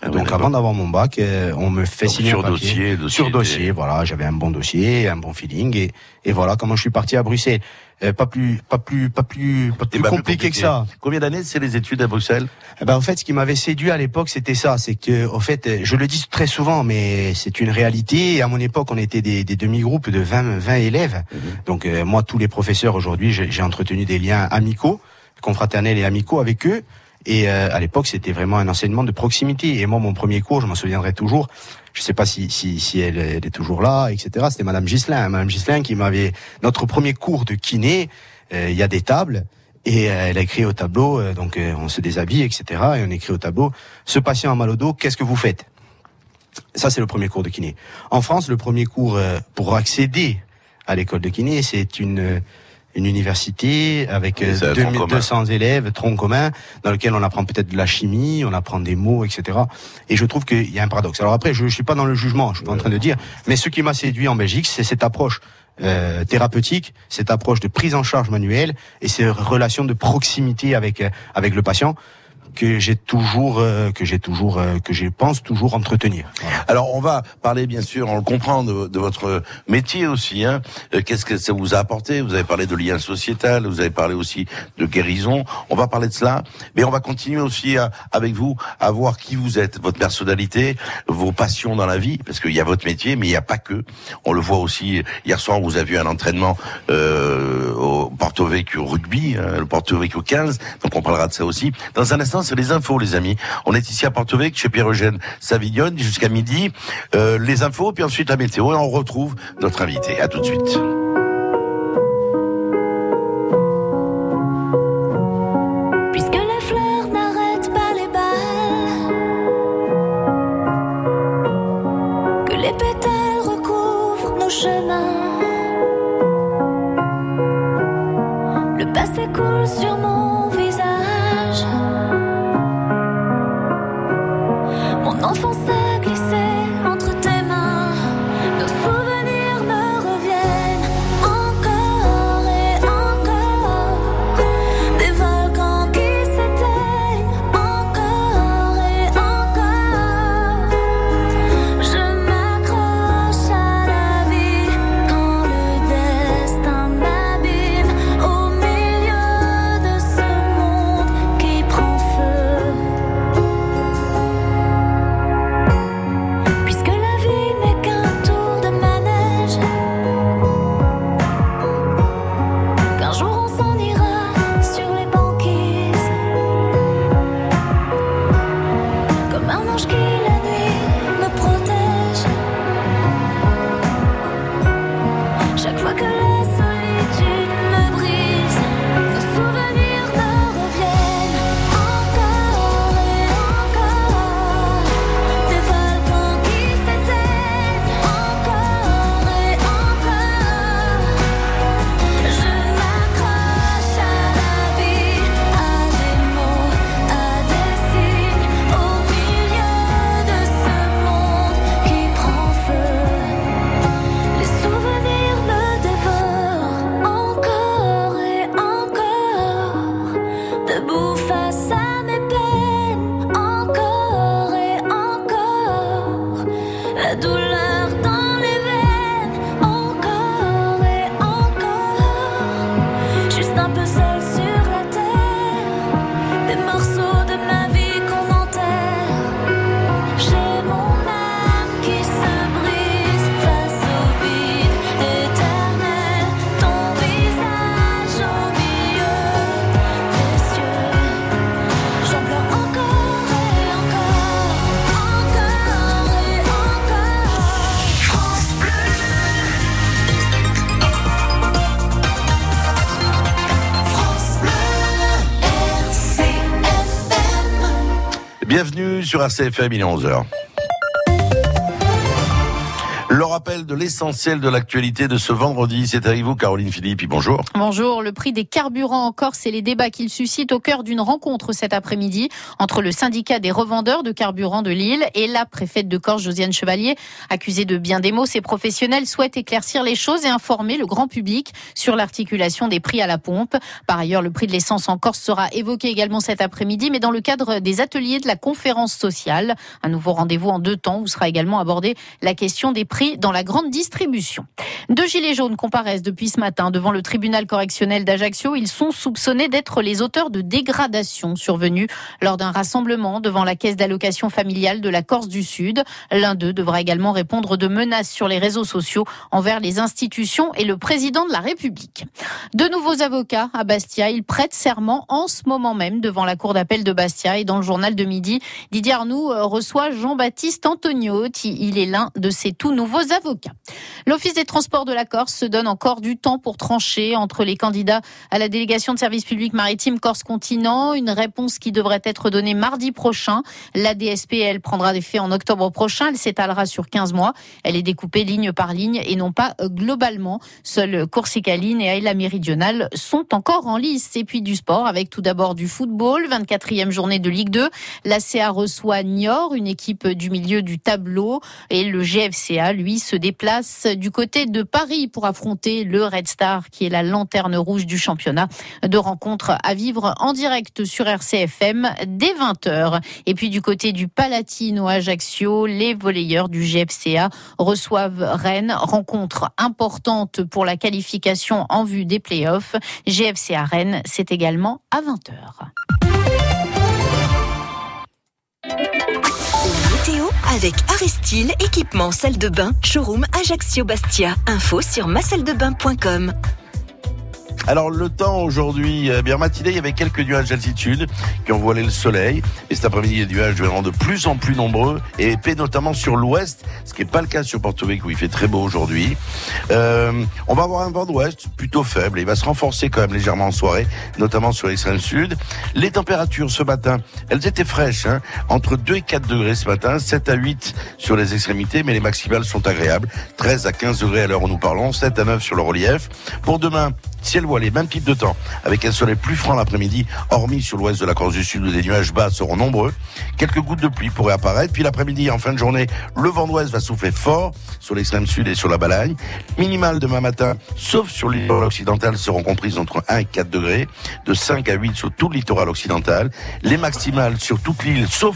Ah Donc avant d'avoir mon bac, euh, on me fait signer sur un papier. dossier, dossier sur dossier, voilà, j'avais un bon dossier, un bon feeling et, et voilà comment je suis parti à Bruxelles. Euh, pas plus pas plus pas plus pas Eh plus plus compliqué, que ça. Combien d'années c'est les études à Bruxelles? Eh ben, en fait, ce qui m'avait séduit à l'époque, c'était ça. C'est que, en fait, je le dis très souvent, mais c'est une réalité. Et à mon époque, on était des, des demi-groupes de 20, 20 élèves. Donc, euh, moi, tous les professeurs aujourd'hui, j'ai j'ai entretenu des liens amicaux, confraternels et amicaux avec eux. Et euh, à l'époque, c'était vraiment un enseignement de proximité. Et moi, mon premier cours, je m'en souviendrai toujours. Je sais pas si, si, si elle, elle est toujours là, etc. C'était Madame Gislin, hein, Madame Gislin qui m'avait notre premier cours de kiné. euh, Il y a des tables. Et euh, elle a écrit au tableau, euh, donc on se déshabille, etc. Et on écrit au tableau, ce patient a mal au dos, qu'est-ce que vous faites? Ça, c'est le premier cours de kiné. En France, le premier cours pour accéder à l'école de kiné, c'est une une université avec euh, C'est un tronc 2200 élèves, tronc commun, dans lequel on apprend peut-être de la chimie, on apprend des mots, etc. Et je trouve qu'il y a un paradoxe. Alors après, je, je suis pas dans le jugement, je suis en train de dire, mais ce qui m'a séduit en Belgique, c'est cette approche euh, thérapeutique, cette approche de prise en charge manuelle et ces relations de proximité avec euh, avec le patient que j'ai toujours euh, que j'ai toujours euh, que je pense toujours entretenir. Alors, on va parler, bien sûr, on le comprend, de, de votre métier aussi. Hein. Euh, Qu'est-ce que ça vous a apporté? Vous avez parlé de lien sociétal, vous avez parlé aussi de guérison. On va parler de cela, mais on va continuer aussi à- avec vous à voir qui vous êtes, votre personnalité, vos passions dans la vie, parce qu'il y a votre métier, mais il n'y a pas que. On le voit aussi, hier soir, vous avez eu un entraînement euh, au Porto Vecchio rugby, hein, le Porto Vecchio 15, donc on parlera de ça aussi. Dans un instant, c'est les infos, les amis. On est ici à Porto Vecchio, chez Pierre-Eugène Savignone, jusqu'à midi. Euh, les infos, puis ensuite la météo, et on retrouve notre invité. À tout de suite. Sur RCFM, il est 11h. Le rappel de l'essentiel de l'actualité de ce vendredi, c'est avec vous Caroline Philippe, bonjour. Bonjour, le prix des carburants en Corse et les débats qu'il suscite au cœur d'une rencontre cet après-midi entre le syndicat des revendeurs de carburant de Lille et la préfète de Corse, Josiane Chevalier. Accusée de bien des mots, ces professionnels souhaitent éclaircir les choses et informer le grand public sur l'articulation des prix à la pompe. Par ailleurs, le prix de l'essence en Corse sera évoqué également cet après-midi, mais dans le cadre des ateliers de la conférence sociale. Un nouveau rendez-vous en deux temps où sera également abordée la question des prix dans la Deux gilets jaunes comparaissent depuis ce matin devant le tribunal correctionnel d'Ajaccio. Ils sont soupçonnés d'être les auteurs de dégradations survenues lors d'un rassemblement devant la caisse d'allocation familiale de la Corse du Sud. L'un d'eux devra également répondre de menaces sur les réseaux sociaux envers les institutions et le président de la République. De nouveaux avocats à Bastia. Ils prêtent serment en ce moment même devant la cour d'appel de Bastia et dans le journal de midi. Didier Arnoux reçoit Jean-Baptiste Antoniotti. Il est l'un de ces tout nouveaux avocats. L'Office des transports de la Corse se donne encore du temps pour trancher entre les candidats à la délégation de service public maritime Corse-Continent. Une réponse qui devrait être donnée mardi prochain. La DSP, prendra des faits en octobre prochain. Elle s'étalera sur 15 mois. Elle est découpée ligne par ligne et non pas globalement. Seules Corsicaline et Aïla Méridionale sont encore en lice. Et puis du sport avec tout d'abord du football. 24e journée de Ligue 2. La CA reçoit Niort, une équipe du milieu du tableau. Et le GFCA, lui, se déplace du côté de Paris pour affronter le Red Star, qui est la lanterne rouge du championnat. De rencontres à vivre en direct sur RCFM dès 20h. Et puis du côté du Palatino Ajaccio, les volleyeurs du GFCA reçoivent Rennes. Rencontre importante pour la qualification en vue des playoffs. GFCA Rennes, c'est également à 20h. Avec Arestil, équipement salle de bain, showroom Ajaccio Bastia. Info sur macelledebain.com. Alors le temps aujourd'hui, eh bien matinée, il y avait quelques nuages d'altitude qui ont voilé le soleil. Et cet après-midi, les nuages deviendront de plus en plus nombreux et épais, notamment sur l'ouest, ce qui n'est pas le cas sur Porto Vecchio où il fait très beau aujourd'hui. Euh, on va avoir un vent d'ouest plutôt faible. Et il va se renforcer quand même légèrement en soirée, notamment sur l'extrême sud. Les températures ce matin, elles étaient fraîches, hein, entre 2 et 4 degrés ce matin, 7 à 8 sur les extrémités, mais les maximales sont agréables. 13 à 15 degrés à l'heure où nous parlons, 7 à 9 sur le relief. Pour demain, ciel voilé, même type de temps, avec un soleil plus franc l'après-midi, hormis sur l'ouest de la Corse du Sud où des nuages bas seront nombreux. Quelques gouttes de pluie pourraient apparaître. Puis l'après-midi, en fin de journée, le vent d'ouest va souffler fort sur l'extrême sud et sur la Balagne. Minimal demain matin, sauf sur le littoral occidental, seront comprises entre 1 et 4 degrés, de 5 à 8 sur tout le littoral occidental. Les maximales sur toute l'île, sauf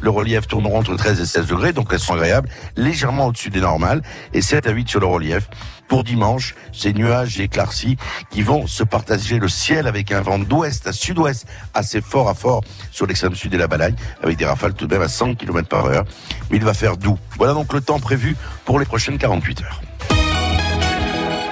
le relief tourneront entre 13 et 16 degrés, donc elles sont agréables, légèrement au-dessus des normales, et 7 à 8 sur le relief. Pour dimanche, ces nuages éclaircis qui vont se partager le ciel avec un vent d'ouest à sud-ouest assez fort à fort sur l'extrême sud et la Balagne, avec des rafales tout de même à 100 km par heure. Mais il va faire doux. Voilà donc le temps prévu pour les prochaines 48 heures.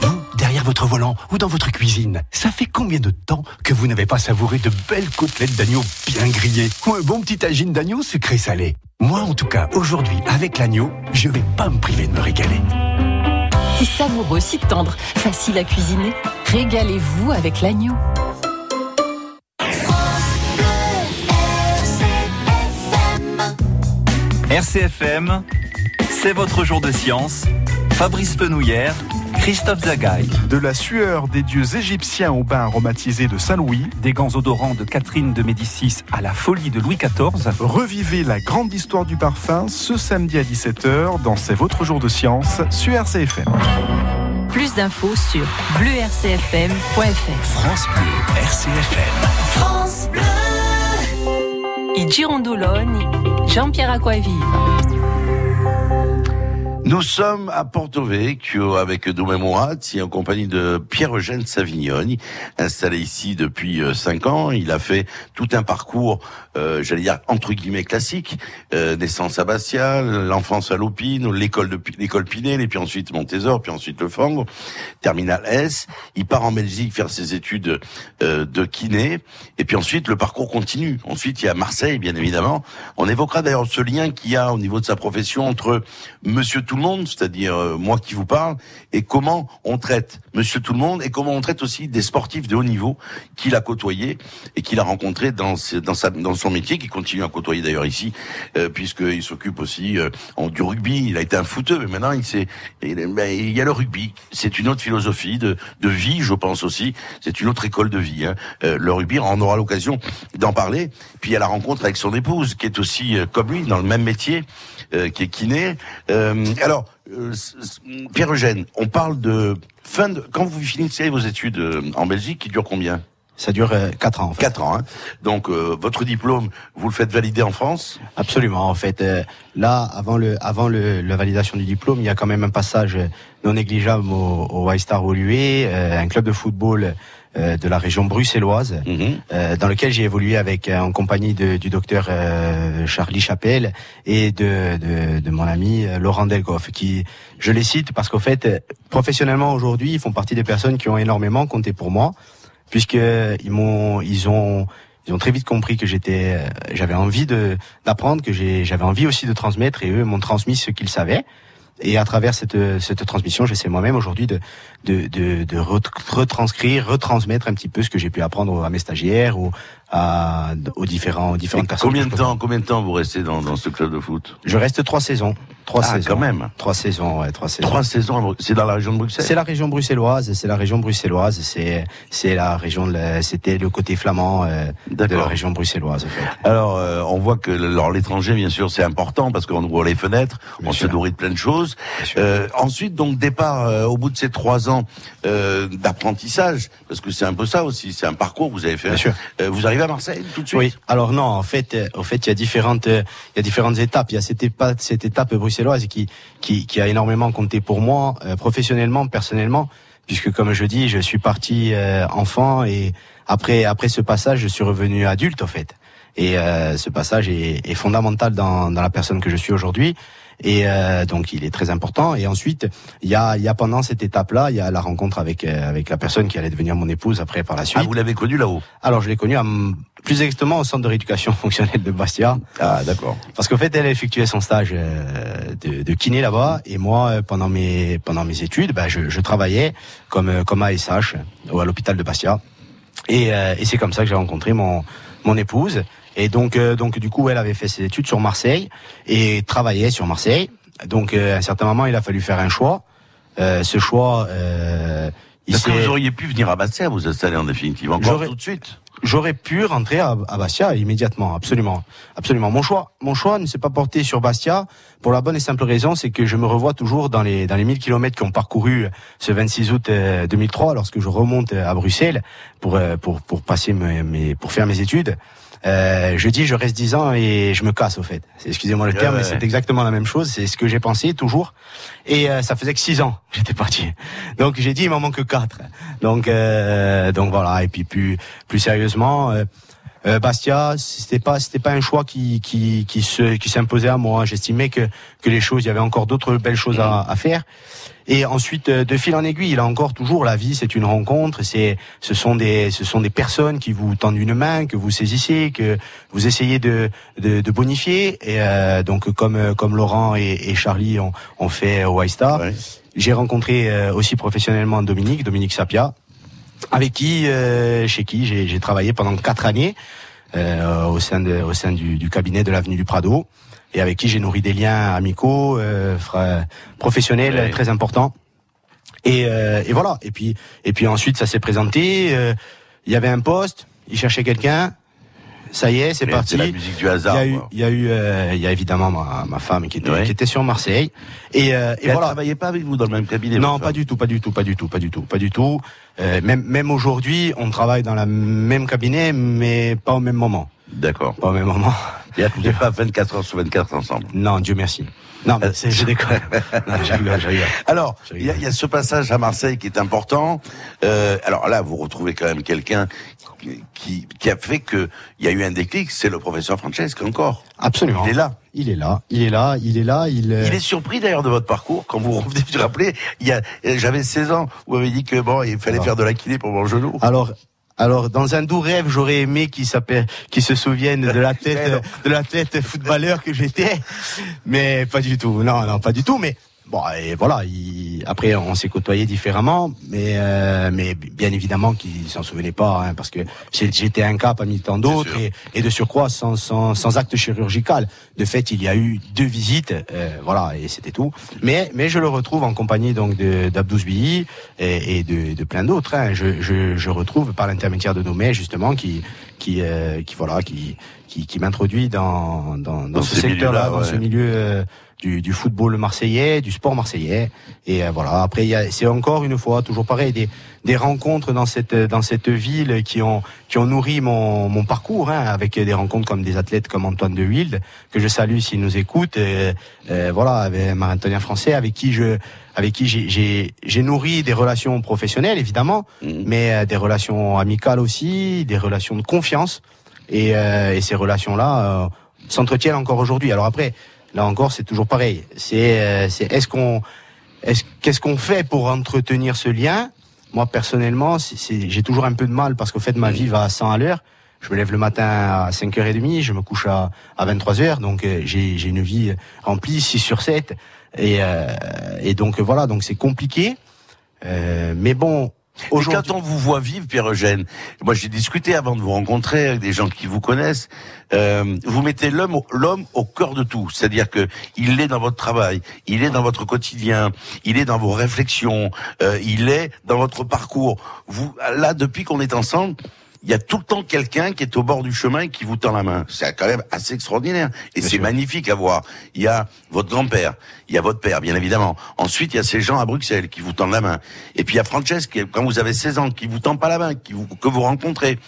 Vous, derrière votre volant ou dans votre cuisine, ça fait combien de temps que vous n'avez pas savouré de belles côtelettes d'agneau bien grillées ou un bon petit tagine d'agneau sucré salé? Moi, en tout cas, aujourd'hui, avec l'agneau, je vais pas me priver de me régaler. Si savoureux, si tendre, facile à cuisiner, régalez-vous avec l'agneau. RCFM, c'est votre jour de science. Fabrice Fenouillère, Christophe Zagaï. De la sueur des dieux égyptiens au bain aromatisé de Saint-Louis, des gants odorants de Catherine de Médicis à la folie de Louis XIV. Revivez la grande histoire du parfum ce samedi à 17h dans C'est votre jour de science sur RCFM. Plus d'infos sur bleurcfm.fr. France Bleu, RCFM. France Bleu. Et Girondolone, Jean-Pierre Aquavive. Nous sommes à Porto Vecchio avec Doumé Mourati en compagnie de Pierre-Eugène Savignoni, installé ici depuis euh, cinq ans. Il a fait tout un parcours, euh, j'allais dire entre guillemets classique, euh, naissance à Bastia, l'enfance à Lopine, l'école de l'école Pinel, et puis ensuite Montésor, puis ensuite le terminal S. Il part en Belgique faire ses études euh, de kiné, et puis ensuite le parcours continue. Ensuite il y a Marseille, bien évidemment. On évoquera d'ailleurs ce lien qu'il y a au niveau de sa profession entre Monsieur Tout le Monde, c'est-à-dire euh, moi qui vous parle, et comment on traite Monsieur Tout le Monde, et comment on traite aussi des sportifs de haut niveau qu'il a côtoyés et qu'il a rencontrés dans, dans, sa, dans son métier, qu'il continue à côtoyer d'ailleurs ici, euh, puisqu'il s'occupe aussi euh, du rugby. Il a été un footeux, mais maintenant il, s'est- il, ben, il y a le rugby. C'est une autre philosophie de, de vie, je pense aussi. C'est une autre école de vie. hein. Euh, le rugby, on aura l'occasion d'en parler. Puis il y a la rencontre avec son épouse, qui est aussi euh, comme lui dans le même métier, qui est kiné. Euh, alors, euh, s- Pierre-Eugène, on parle de fin de quand vous finissez vos études euh, en Belgique, qui durent combien? Ça dure euh, quatre ans. En fait. Quatre ans. Hein. Donc euh, votre diplôme, vous le faites valider en France? Absolument. En fait, euh, là, avant le, avant le, la validation du diplôme, il y a quand même un passage non négligeable au, au Star Olué, euh, un club de football euh, de la région bruxelloise, euh, dans lequel j'ai évolué avec euh, en compagnie de- du docteur euh, Charlie Chapelle et de, de, de mon ami Laurent Delgoff, qui je les cite parce qu'au fait, professionnellement aujourd'hui, ils font partie des personnes qui ont énormément compté pour moi, puisque ils m'ont, ils ont ils ont très vite compris que j'étais, j'avais envie de d'apprendre, que j'avais envie aussi de transmettre, et eux m'ont transmis ce qu'ils savaient. Et à travers cette, cette transmission, j'essaie moi-même aujourd'hui de, de, de, de ret- retranscrire, retransmettre un petit peu ce que j'ai pu apprendre à mes stagiaires ou à, aux différents, aux différentes personnes. Combien de temps, combien de temps vous restez dans, dans ce club de foot Je reste trois saisons. Trois Ah, saisons. quand même. Trois saisons, ouais, trois saisons. Trois saisons, c'est dans la région de Bruxelles. C'est la région bruxelloise, c'est la région bruxelloise, c'est c'est la région c'était le côté flamand euh, de la région bruxelloise. En fait. Alors, euh, on voit que l'étranger, bien sûr, c'est important parce qu'on ouvre les fenêtres, on se nourrit de plein de choses. Euh, ensuite, donc, départ euh, au bout de ces trois ans euh, d'apprentissage, parce que c'est un peu ça aussi, c'est un parcours que vous avez fait. Bien sûr. Euh, vous arrivez Oui. Alors non, en fait, euh, en fait, il y a différentes, euh, il y a différentes étapes. Il y a cette étape, cette étape bruxelloise qui, qui, qui a énormément compté pour moi, euh, professionnellement, personnellement, puisque comme je dis, je suis parti euh, enfant et après, après ce passage, je suis revenu adulte, en fait. Et euh, ce passage est, est fondamental dans, dans la personne que je suis aujourd'hui. Et euh, donc il est très important. Et ensuite, il y a, il y a pendant cette étape-là, il y a la rencontre avec euh, avec la personne qui allait devenir mon épouse après par la suite. Ah, vous l'avez connu là-haut? Alors je l'ai connue à plus exactement au centre de rééducation <laughs> fonctionnelle de Bastia. Ah d'accord. Parce qu'en fait, elle effectuait son stage euh, de, de kiné là-bas, et moi, euh, pendant mes pendant mes études, bah, je, je travaillais comme comme ASH au- à l'hôpital de Bastia. Et, euh, et c'est comme ça que j'ai rencontré mon mon épouse. Et donc euh, donc du coup, elle avait fait ses études sur Marseille et travaillait sur Marseille. Donc euh, à un certain moment, il a fallu faire un choix. Euh, ce choix, euh, il Est-ce que vous auriez pu venir à Bastia vous installer en définitive encore J'aurais- tout de suite J'aurais pu rentrer à, à Bastia immédiatement, absolument, absolument. Mon choix, mon choix ne s'est pas porté sur Bastia pour la bonne et simple raison, c'est que je me revois toujours dans les dans les 1000 kilomètres qui ont parcouru ce 26 août euh, 2003, lorsque je remonte à Bruxelles pour euh, pour pour passer mes, mes- pour faire mes études. Euh, je dis je reste 10 ans et je me casse au fait. Excusez-moi le Ouais, terme, ouais. mais c'est exactement la même chose. C'est ce que j'ai pensé toujours. Et euh, ça faisait que 6 ans que j'étais parti. Donc j'ai dit il m'en manque 4. Donc euh, donc voilà. Et puis plus plus sérieusement. Euh, Bastia, c'était pas c'était pas un choix qui qui qui se qui s'imposait à moi. J'estimais que que les choses, il y avait encore d'autres belles choses à, à faire. Et ensuite, euh, de fil en aiguille, il a encore toujours la vie, c'est une rencontre. C'est ce sont des ce sont des personnes qui vous tendent une main, que vous saisissez, que vous essayez de de, de bonifier. Et euh, donc comme comme Laurent et, et Charlie ont, ont fait au Star, j'ai rencontré euh, aussi professionnellement Dominique, Dominique Sapia, avec qui, euh, chez qui j'ai travaillé pendant quatre années euh, au sein de, au sein du, du cabinet de l'avenue du Prado et avec qui j'ai nourri des liens amicaux, euh, professionnels Ouais. très importants. Et, euh, et voilà. Et puis et puis ensuite ça s'est présenté. euh, Il y avait un poste, il cherchait quelqu'un. Ça y est, c'est parti. c'est la musique du hasard, Il y a eu, il y a eu, euh, il y a évidemment ma, ma femme qui était, Ouais. qui était sur Marseille. Et, euh, et Et elle voilà. travaillait pas avec vous dans le même cabinet Non, pas du tout, pas du tout, pas du tout, pas du tout, pas du tout. Euh, même même aujourd'hui, on travaille dans le même cabinet, mais pas au même moment. D'accord. Pas au même moment. Et vous n'êtes pas 24 heures sur 24 ensemble Non, Dieu merci. Non, mais c'est, je déconne. <laughs> Non, je rigole, je rigole. Alors, il y, a- il y a ce passage à Marseille qui est important. Euh, alors là, vous retrouvez quand même quelqu'un qui, qui a fait que il y a eu un déclic. C'est le professeur Francesco encore. Absolument. Il est là. Il est là, il est là, il est là, il. euh, Il est surpris d'ailleurs de votre parcours quand vous revenez vous rappeler. Il y a, j'avais 16 ans. Vous m'avez dit que bon, il fallait Alors. faire de la kiné pour mon genou. Alors, alors, dans un doux rêve, j'aurais aimé qu'il s'appelle, qu'il se souvienne de l'athlète, <laughs> de l'athlète footballeur que j'étais, mais pas du tout. Non, non, pas du tout. Mais bon, et voilà. il- après, on s'est côtoyé différemment, mais euh, mais bien évidemment qu'il s'en souvenait pas, hein, parce que j'étais un cas parmi tant d'autres, et, et de surcroît sans, sans sans acte chirurgical. De fait, il y a eu deux visites, euh, voilà, et c'était tout. Mais mais je le retrouve en compagnie donc de d'Abdou Zbihi et, et de, de plein d'autres. Hein. Je, je, je retrouve par l'intermédiaire de Nomé justement qui qui euh, qui voilà qui qui, qui m'introduit dans dans, dans, Dans ce secteur-là, dans ce milieu euh, du, du football marseillais, du sport marseillais. Et euh, voilà. Après, c'est encore une fois toujours pareil des des rencontres dans cette dans cette ville qui ont qui ont nourri mon mon parcours hein, avec des rencontres comme des athlètes comme Antoine de Wilde que je salue s'il nous écoute. euh, euh, voilà, avec Marie-Antonien Français avec qui je avec qui j'ai- nourri des relations professionnelles évidemment, mais euh, des relations amicales aussi, des relations de confiance. Et, euh, et ces relations-là euh, s'entretiennent encore aujourd'hui. Alors après, là encore, c'est toujours pareil. C'est euh, c'est est-ce qu'on est-ce qu'est-ce qu'on fait pour entretenir ce lien? Moi personnellement, j'ai toujours un peu de mal parce qu'au fait ma vie va à 100 à l'heure. Je me lève le matin à 5h30, je me couche à, à 23h, donc euh, j'ai j'ai une vie remplie 6 sur 7. Et, euh, et donc voilà, donc c'est compliqué. Euh, mais bon, Et quand on vous voit vivre, Pierre-Eugène, moi j'ai discuté avant de vous rencontrer avec des gens qui vous connaissent, euh, vous mettez l'homme au, l'homme au cœur de tout. C'est-à-dire que il est dans votre travail, il est dans votre quotidien, il est dans vos réflexions, euh, il est dans votre parcours. Vous, là, depuis qu'on est ensemble, il y a tout le temps quelqu'un qui est au bord du chemin et qui vous tend la main. C'est quand même assez extraordinaire. Et c'est magnifique à voir. Il y a votre grand-père, il y a votre père, bien évidemment. Ensuite, il y a ces gens à Bruxelles qui vous tendent la main. Et puis il y a Francesca, quand vous avez 16 ans, qui vous tend pas la main, qui vous, que vous rencontrez.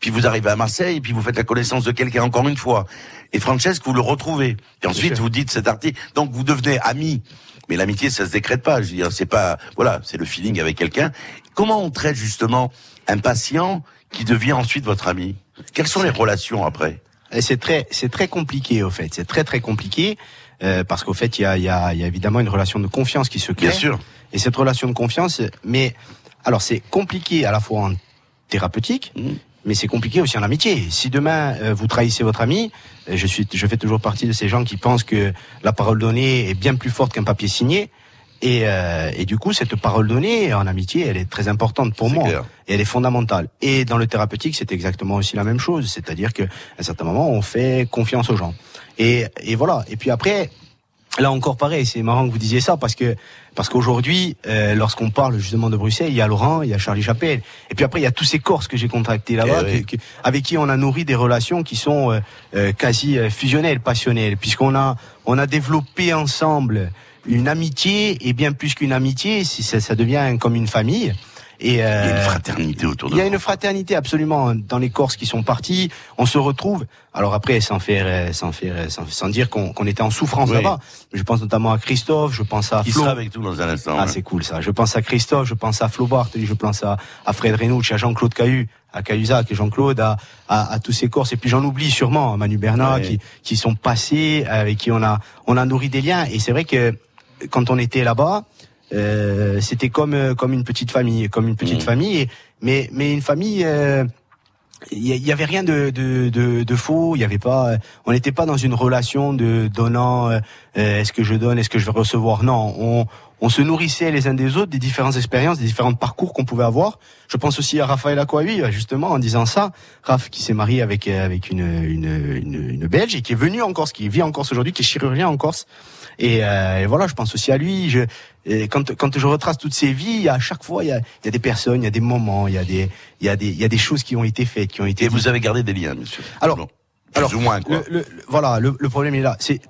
Puis vous arrivez à Marseille, et puis vous faites la connaissance de quelqu'un encore une fois. Et Francesca, vous le retrouvez. Et ensuite, vous dites cet article. Donc vous devenez amis. Mais l'amitié, ça se décrète pas. Je veux dire, c'est pas, voilà, c'est le feeling avec quelqu'un. Comment on traite justement un patient qui devient ensuite votre ami Quelles sont les relations après? Et c'est très, c'est très compliqué au fait. C'est très très compliqué euh, parce qu'au fait, il y a, il y, a, y a évidemment une relation de confiance qui se crée. Bien sûr. Et cette relation de confiance, mais alors c'est compliqué à la fois en thérapeutique, Mmh. mais c'est compliqué aussi en amitié. Si demain euh, vous trahissez votre ami, euh, je suis, je fais toujours partie de ces gens qui pensent que la parole donnée est bien plus forte qu'un papier signé. Et, euh, et du coup, cette parole donnée en amitié, elle est très importante pour moi. Et elle est fondamentale. Et dans le thérapeutique, c'est exactement aussi la même chose. C'est-à-dire qu'à un certain moment, on fait confiance aux gens. Et, et voilà. Et puis après, là encore pareil, c'est marrant que vous disiez ça parce que parce qu'aujourd'hui, euh, lorsqu'on parle justement de Bruxelles, il y a Laurent, il y a Charlie Chapelle, et puis après il y a tous ces Corses que j'ai contractés là-bas, Eh oui. que- que- avec qui on a nourri des relations qui sont euh, euh, quasi euh, fusionnelles, passionnelles, puisqu'on a on a développé ensemble une amitié et bien plus qu'une amitié, si ça, ça devient comme une famille. Et Il y a une euh, fraternité autour de il y a une fraternité absolument dans les Corses qui sont partis. On se retrouve. Alors après, sans faire, euh, sans faire, euh, sans, sans dire qu'on qu'on était en souffrance Oui. là-bas. Je pense notamment à Christophe. Je pense à Il Flo. sera avec nous dans un instant. Ah, hein. c'est cool ça. Je pense à Christophe, je pense à Flo Bartoli, je pense à, à Fred Renouch, à Jean-Claude Cahu, à Cahuzac et Jean-Claude, à, à, à tous ces Corses. Et puis j'en oublie sûrement, Manu Bernard, Ouais. qui, qui sont passés, avec qui on a, on a nourri des liens. Et c'est vrai que quand on était là-bas, euh, c'était comme, euh, comme une petite famille, comme une petite Mhm. famille. Et- mais, mais une famille, euh, il y, y avait rien de, de, de, de faux. Il y avait pas, euh, on n'était pas dans une relation de donnant. euh, euh, est-ce que je donne, est-ce que je vais recevoir Non, on, on se nourrissait les uns des autres des différentes expériences, des différents parcours qu'on pouvait avoir. Je pense aussi à Raphaël Aquavi, justement, en disant ça. Raph qui s'est marié avec euh, avec une, une, une, une Belge et qui est venu en Corse, qui vit en Corse aujourd'hui, qui est chirurgien en Corse. Et, euh, et voilà, je pense aussi à lui. Je, et quand, quand je retrace toutes ces vies, à chaque fois, il y a, il y a des personnes, il y a des moments, il y a des, il y a des, il y a des choses qui ont été faites, qui ont été. Et vous avez gardé des liens, monsieur. Alors, Plus alors, ou moins, quoi. Le, le- le- voilà, le, le problème est là. C'est,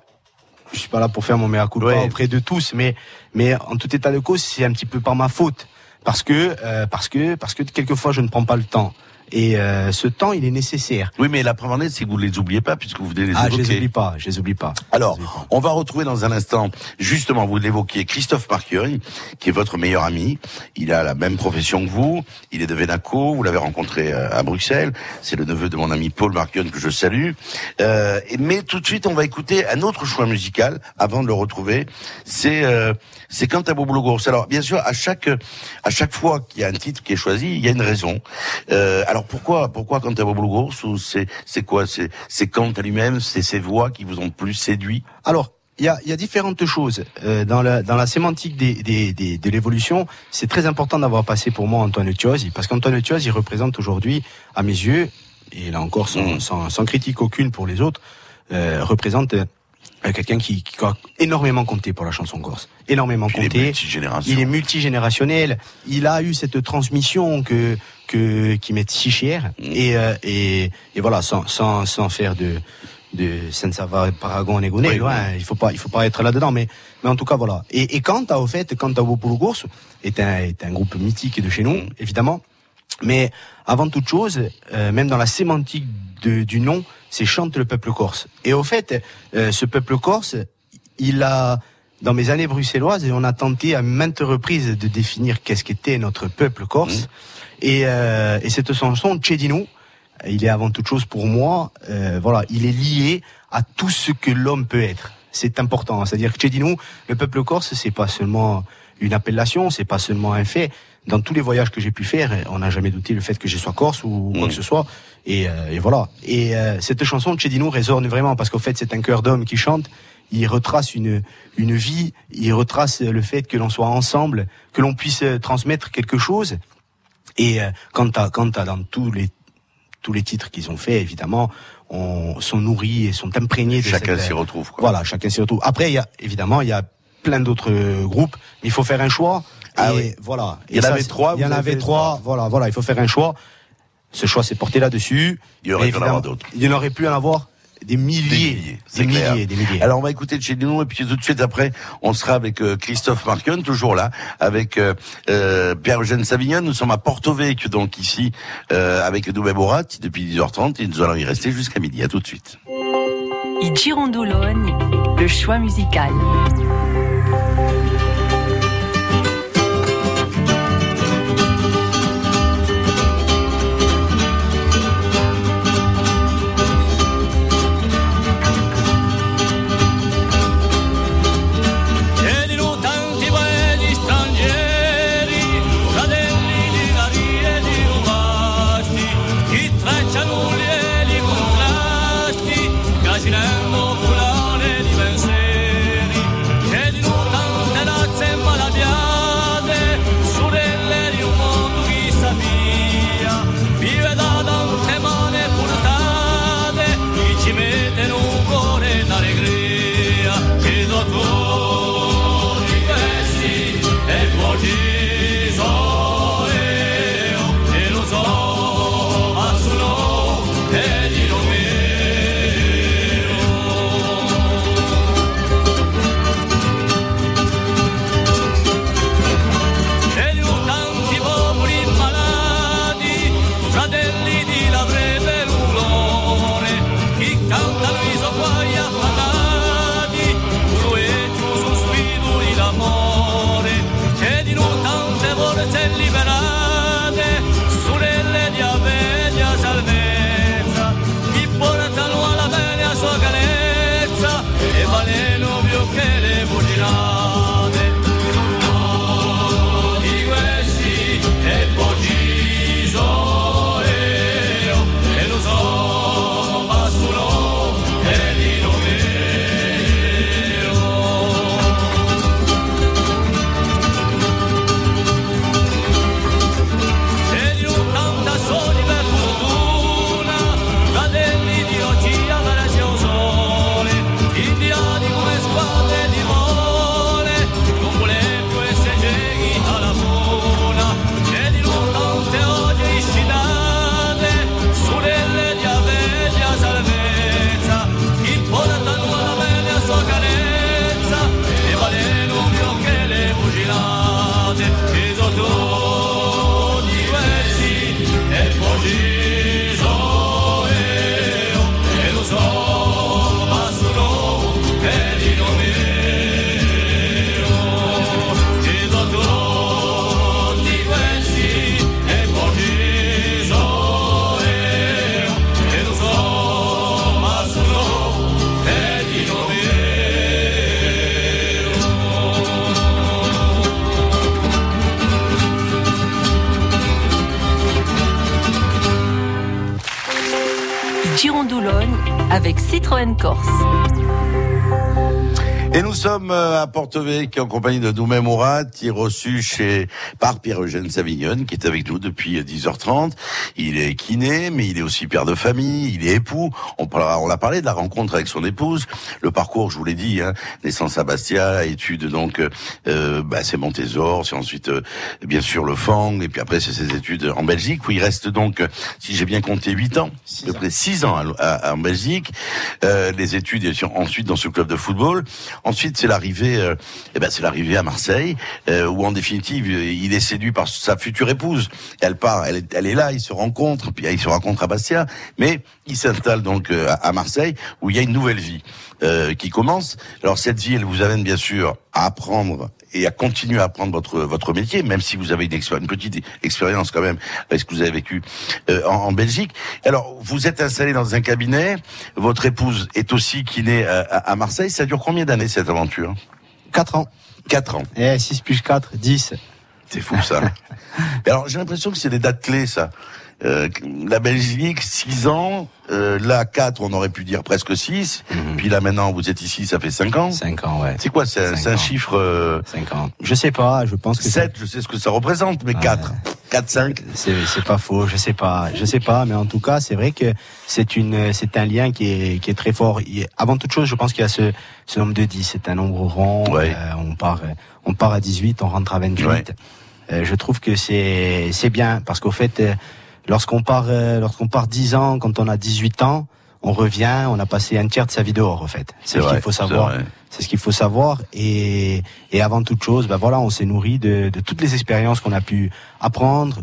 je suis pas là pour faire mon mea culpa Ouais. auprès de tous, mais, mais en tout état de cause, c'est un petit peu par ma faute, parce que, euh, parce que, parce que quelquefois je ne prends pas le temps. Et euh, ce temps, il est nécessaire. Oui, mais la preuve en est, c'est que vous ne les oubliez pas puisque vous venez les Ah, je évoquer. les oublie pas, je les oublie pas. Alors, on va retrouver dans un instant, justement, vous l'évoquiez, Christophe Marcueil, qui est votre meilleur ami. Il a la même profession que vous. Il est de Vénaco. Vous l'avez rencontré euh, à Bruxelles. C'est le neveu de mon ami Paul Marcueil que je salue. Euh, mais tout de suite, on va écouter un autre choix musical avant de le retrouver. C'est euh, c'est Cantabo Blogos. Alors, bien sûr, à chaque à chaque fois qu'il y a un titre qui est choisi, il y a une raison. Euh, alors pourquoi pourquoi Cantabo Blogos ou c'est c'est quoi? C'est c'est Kant à lui-même, c'est ses voix qui vous ont plus séduit? Alors, il y a, il y a différentes choses. Euh, dans, la, dans la sémantique des, des, des- de l'évolution, c'est très important d'avoir passé pour moi Antoine Thioz, parce qu'Antoine Thioz, il représente aujourd'hui, à mes yeux, et là encore sans, sans, sans critique aucune pour les autres, euh, représente quelqu'un qui, qui a énormément compté pour la chanson corse. Énormément Il est compté. Il est multigénérationnel. Il a eu cette transmission que que qui m'est si chère. Et, euh, et et voilà, sans sans sans faire de de senza va paragon Oui, loin. oui. Il faut pas il faut pas être là dedans. Mais mais en tout cas voilà. Et et Kanta au fait, Kanta Wopoulogours est un est un groupe mythique de chez nous, évidemment. Mais avant toute chose, euh, même dans la sémantique de- du nom, c'est chante le peuple corse. Et au fait, euh, ce peuple corse, il a, dans mes années bruxelloises, on a tenté à maintes reprises de définir qu'est-ce qu'était notre peuple corse. Et, euh, et cette chanson, Tchedino, il est avant toute chose pour moi, euh, voilà, il est lié à tout ce que l'homme peut être. C'est important. C'est-à-dire que Tchedino, le peuple corse, c'est pas seulement une appellation, c'est pas seulement un fait. Dans tous les voyages que j'ai pu faire, on n'a jamais douté le fait que je sois corse ou quoi que ce soit. Et, euh, et voilà. Et euh, cette chanson, Tchedino, résonne vraiment parce qu'au fait, c'est un cœur d'homme qui chante. Il retrace une une vie. Il retrace le fait que l'on soit ensemble, que l'on puisse euh, transmettre quelque chose. Et euh, quand t'as quand t'as dans tous les tous les titres qu'ils ont fait, évidemment, on, sont nourris et sont imprégnés de Chacun s'y retrouve. Quoi. Voilà, chacun s'y retrouve. Après, il y a évidemment, il y a plein d'autres groupes. Il faut faire un choix. Ah et oui. voilà. Il y en ça, avait trois, Il y en avait trois. Voilà, voilà. Il faut faire un choix. Ce choix s'est porté là-dessus. Il y aurait pu en avoir d'autres. Il y en aurait pu en avoir des milliers, Des milliers, des clair. milliers, des milliers. Alors on va écouter chez nous et puis tout de suite après on sera avec euh, Christophe Marquion toujours là avec euh, euh, Pierre-Eugène Savignon. Nous sommes à Porto Vecchio donc ici euh, avec Doubé Borat depuis 10h30 et nous allons y rester jusqu'à midi. À tout de suite. Le choix musical. Euh, à Porto-Vecchio en compagnie de Doumé Mourat, qui est reçu chez par Pierre-Eugène Savignon, qui est avec nous depuis 10h30. Il est kiné, mais il est aussi père de famille, il est époux. On a parlé de la rencontre avec son épouse. Le parcours, je vous l'ai dit, hein, naissance à Bastia, études donc, euh, bah, c'est Montésor, c'est ensuite euh, bien sûr le Fang, et puis après c'est ses études en Belgique, où il reste donc, si j'ai bien compté, 8 ans, à peu près 6 ans à- à- en Belgique. Euh, les études et ensuite dans ce club de football. Ensuite, c'est l'arrivée, euh, eh ben, c'est l'arrivée à Marseille, euh, où en définitive, il est séduit par sa future épouse. Elle part, elle est, elle est là, ils se rencontrent, puis ils se rencontrent à Bastia, mais il s'installe donc euh, à- à Marseille, où il y a une nouvelle vie euh, qui commence. Alors cette vie, elle vous amène bien sûr à apprendre et à continuer à apprendre votre votre métier, même si vous avez une, expé- une petite expérience quand même avec ce que vous avez vécu euh, en, en Belgique. Alors, vous êtes installé dans un cabinet, votre épouse est aussi kiné à, à- à Marseille. Ça dure combien d'années cette aventure? 4 ans. 4 ans. Eh, 6 plus 4, 10. C'est fou ça. <laughs> Alors, j'ai l'impression que c'est des dates clés ça. Euh, la Belgique, 6 ans. Euh, là, 4, on aurait pu dire presque 6. Puis là, maintenant, vous êtes ici, ça fait 5 ans. 5 ans, ouais. C'est quoi C'est un, un chiffre... Euh, 5 ans. Je sais pas, je pense que 7, je sais ce que ça représente, mais 4. 4, 5. C'est, pas faux, je sais pas, je sais pas, mais en tout cas, c'est vrai que c'est une, c'est un lien qui est, qui est très fort. Il- avant toute chose, je pense qu'il y a ce, ce nombre de 10, c'est un nombre rond. euh, on part, euh, on part à 18, on rentre à 28. Ouais. Euh, je trouve que c'est, c'est bien parce qu'au fait, lorsqu'on part, euh, lorsqu'on part 10 ans, quand on a 18 ans, on revient, on a passé un tiers de sa vie dehors, au fait. C'est ce qu'il faut savoir. C'est ce qu'il faut savoir. Et, et avant toute chose, ben voilà, on s'est nourri de, de toutes les expériences qu'on a pu apprendre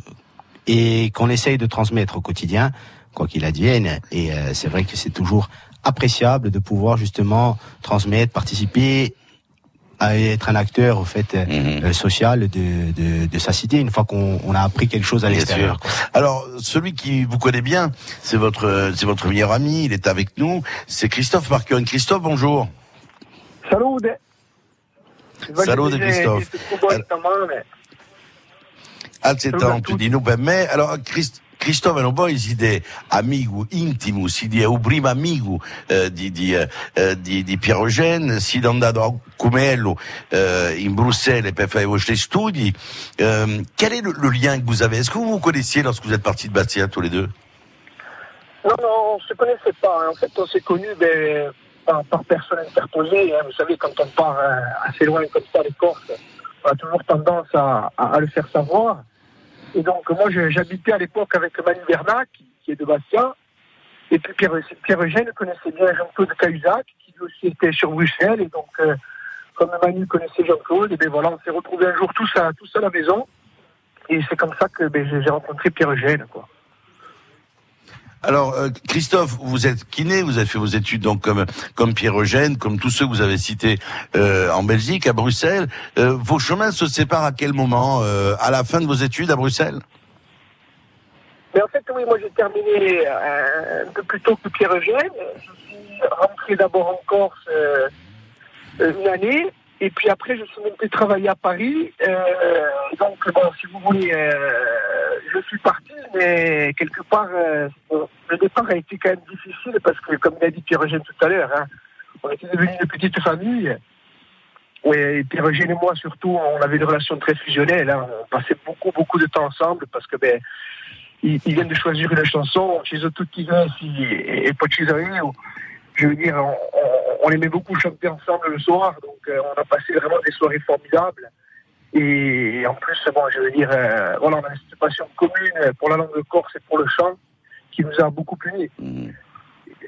et qu'on essaye de transmettre au quotidien, quoi qu'il advienne. Et euh, c'est vrai que c'est toujours appréciable de pouvoir justement transmettre, participer à être un acteur au fait euh, Mhm. euh, social de, de, de sa cité une fois qu'on on a appris quelque chose à l'extérieur. Alors, celui qui vous connaît bien, c'est votre, c'est votre meilleur ami, il est avec nous, c'est Christophe Marquion. Christophe, bonjour. Salute. Salute, Christophe. Altrettanto di noi per me. Allora, Crist- Cristoforo poi siete amico intimo, siete un primo amico eh, di, di, eh, eh, di, di Piero Eugène, siete andato a Cumello eh, in Bruxelles per faire i vostri studi. Euh, quel est le, le lien que vous avez? Est-ce que vous vous connaissiez lorsque vous êtes partis de Bastia tous les deux? Non, non, on se connaissait pas. hein. En fait, on s'est connus ben, par, par personne interposée. hein. Vous savez, quand on part euh, assez loin comme ça, les Corses, on a toujours tendance à, à- à le faire savoir. Et donc, moi, j'habitais à l'époque avec Manu Bernac, qui, est de Bastia. Et puis Pierre, Eugène connaissait bien Jean-Claude Cahuzac, qui lui aussi était sur Bruxelles. Et donc, euh, comme Manu connaissait Jean-Claude, et ben voilà, on s'est retrouvés un jour tous à, tous à la maison. Et c'est comme ça que ben, j'ai rencontré Pierre Eugène, quoi. Alors, euh, Christophe, vous êtes kiné, vous avez fait vos études donc comme comme Pierre Eugène, comme tous ceux que vous avez cités euh, en Belgique, à Bruxelles. Euh, vos chemins se séparent à quel moment euh, À la fin de vos études à Bruxelles? Mais en fait, oui, moi j'ai terminé euh, un peu plus tôt que Pierre Eugène. Je suis rentré d'abord en Corse euh, une année, et puis après je suis monté travailler à Paris. Euh, donc, bon, si vous voulez, euh, je suis parti, mais quelque part, euh, le départ a été quand même difficile parce que, comme l'a dit Pierre Eugène tout à l'heure, hein, on était devenus une petite famille. Ouais, et moi surtout, on avait une relation très fusionnelle. hein. On passait beaucoup, beaucoup de temps ensemble parce que ben, ils, viennent de choisir une chanson, chez eux tutti si et, et pas chez eux. Je veux dire, on, on- on aimait beaucoup chanter ensemble le soir, donc euh, on a passé vraiment des soirées formidables. Et en plus, bon, je veux dire, euh, voilà, on a cette passion commune pour la langue de Corse et pour le chant qui nous a beaucoup unis.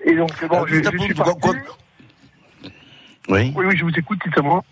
Et donc, bon, Alors, je, je suis parti. Oui. Oui, oui, je vous écoute, dites-moi.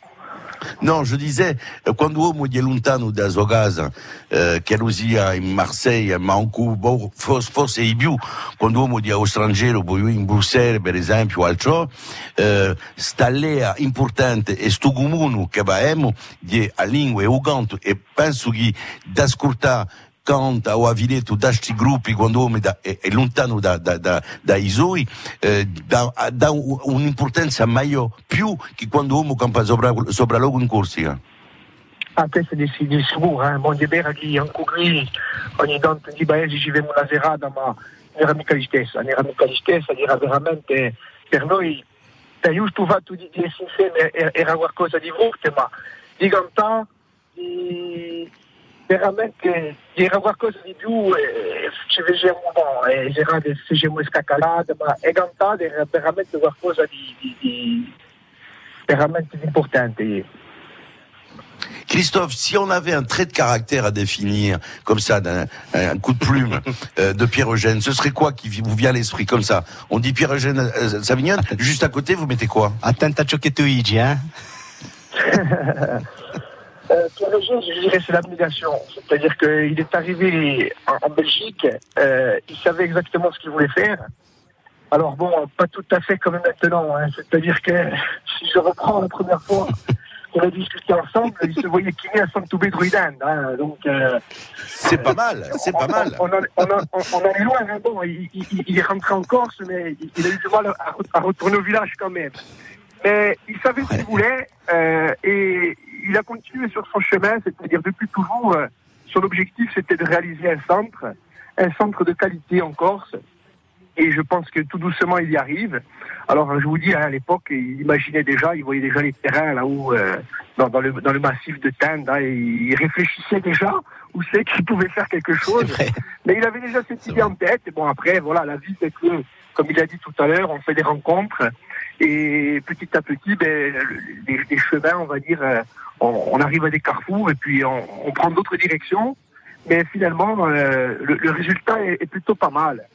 Non, je disais, euh, quando homo di lontano da sua casa, eh, che sia in Marseille, ma anche forse, forse di più, quando uomo di straniero, poi in Bruxelles per esempio, altro, eh, sta l'ea importante e sto comune che abbiamo di a lingua e uganto e penso che d'ascoltare 80 o Avileto da questi gruppi quando uomo è, è lontano da, da, da, dai suoi eh, dà, dà un'importanza maggiore più che quando uomo campa sopra, sopra in Corsica a ah, testa di, di sicuro eh. Mondiebera che anche qui ogni tanto di paesi ci vediamo una serata ma non era mica la stessa non era mica la stessa era veramente per noi per giusto fatto di, di essere insieme era qualcosa di forte ma di cantare di veramente era qualcosa di più e ci facevamo no, e c'era del- facevamo scacalate, ma in realtà era veramente qualcosa di, di, di veramente importante. Christophe, si on avait un trait de caractère à définir, comme ça, d'un un coup de plume <laughs> euh, de Pierre-Eugène, ce serait quoi qui vous vient à l'esprit comme ça? On dit Pierre-Eugène euh, Savignon, juste à côté, vous mettez quoi? Attenta ciò che tu hein <laughs> Euh, Pierre Eugène, je dirais, c'est l'abnégation. C'est-à-dire qu'il est arrivé en, en Belgique, euh, il savait exactement ce qu'il voulait faire. Alors bon, pas tout à fait comme maintenant. hein. C'est-à-dire que <laughs> si je reprends la première fois qu'on a discuté ensemble, il se voyait kiné à Saint-Toubé Druidan. Hein, donc euh, c'est pas mal, c'est pas mal. On, en- on, en- on- on en est loin. hein. Bon, il, il- il est rentré en Corse, mais il, a eu du mal à, à retourner au village quand même. Mais il savait ce qu'il voulait et il a continué sur son chemin, c'est-à-dire depuis toujours, euh, son objectif c'était de réaliser un centre, un centre de qualité en Corse. Et je pense que tout doucement il y arrive. Alors je vous dis, hein, à l'époque, il imaginait déjà, il voyait déjà les terrains là-haut, euh, dans, le, dans le massif de Tende, hein, il réfléchissait déjà où c'est qu'il pouvait faire quelque chose. Mais il avait déjà cette idée en tête. Et bon, après, voilà, la vie fait que, comme il a dit tout à l'heure, on fait des rencontres. Et petit à petit, ben, le- les, les chemins, on va dire, euh, on, on arrive à des carrefours et puis on, on prend d'autres directions. Mais finalement, euh, le, le résultat est, est plutôt pas mal.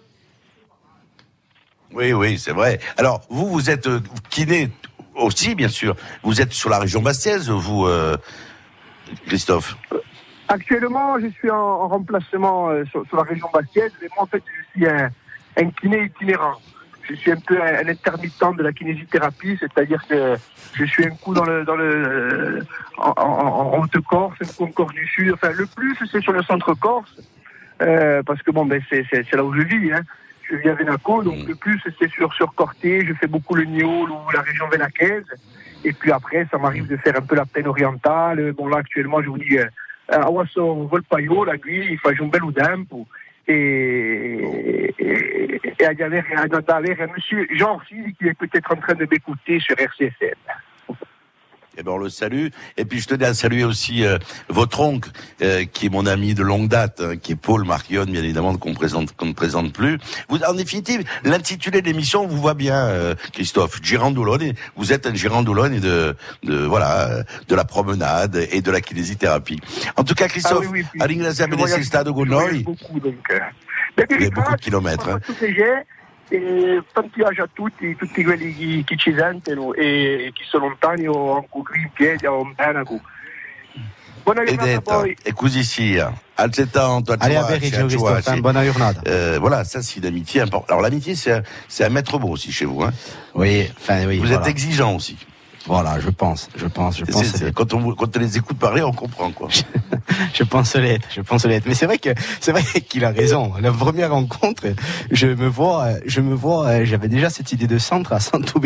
Oui, oui, c'est vrai. Alors, vous, vous êtes euh, kiné aussi, bien sûr. Vous êtes sur la région bastiaise, vous, euh, Christophe Actuellement, je suis en, en remplacement euh, sur, sur la région bastiaise, mais moi, en fait, je suis un, un kiné itinérant. Je suis un peu un, intermittent de la kinésithérapie, c'est-à-dire que je suis un coup dans le, dans le, en, en, en Haute-Corse, un coup en Corse du Sud. Enfin, le plus, c'est sur le centre Corse, euh, parce que bon, ben, c'est, là où je vis. Hein. Je vis à Venaco, donc le plus, c'est sur, sur Corté. Je fais beaucoup le Niol ou la région venacaise. Et puis après, ça m'arrive de faire un peu la plaine orientale. Bon, là, actuellement, je vous dis, euh, a Wasso Volpaio, la Gui, il fait un bel tempo. Et, et, et à Gaver, à un monsieur Jean Orsi, qui est peut-être en train de m'écouter sur RCFM. Eh ben, on le salue. Et puis, je tenais à saluer aussi euh, votre oncle, euh, qui est mon ami de longue date, hein, qui est Paul Marion, bien évidemment, qu'on présente, qu'on ne présente plus. Vous, en définitive, l'intitulé de l'émission vous voit bien, euh, Christophe. Girandolone. Vous êtes un Girandolone de, de, voilà, de la promenade et de la kinésithérapie. En tout cas, Christophe, Ah oui, oui, puis à Stade donc, euh, il y a beaucoup de kilomètres. Hein. E tanti piace a tutti, tutti quelli che, che ci sentono e chi sono lontani o anche qui in piedi o in Benaco. Buona giornata e così sia. Altrettanto, a giornata. Euh, voilà, ça c'est une amitié importante. Alors l'amitié, c'est un, c'est un maître mot aussi chez vous. Hein. Oui, enfin oui. Vous voilà. êtes exigeant aussi. Voilà, je pense, je pense, je pense. quand, on, quand on les écoute parler, on comprend quoi. <laughs> Je pense l'être, je pense l'être. Mais c'est vrai que c'est vrai qu'il a raison. La première rencontre, je me vois, je me vois, j'avais déjà cette idée de centre à Santo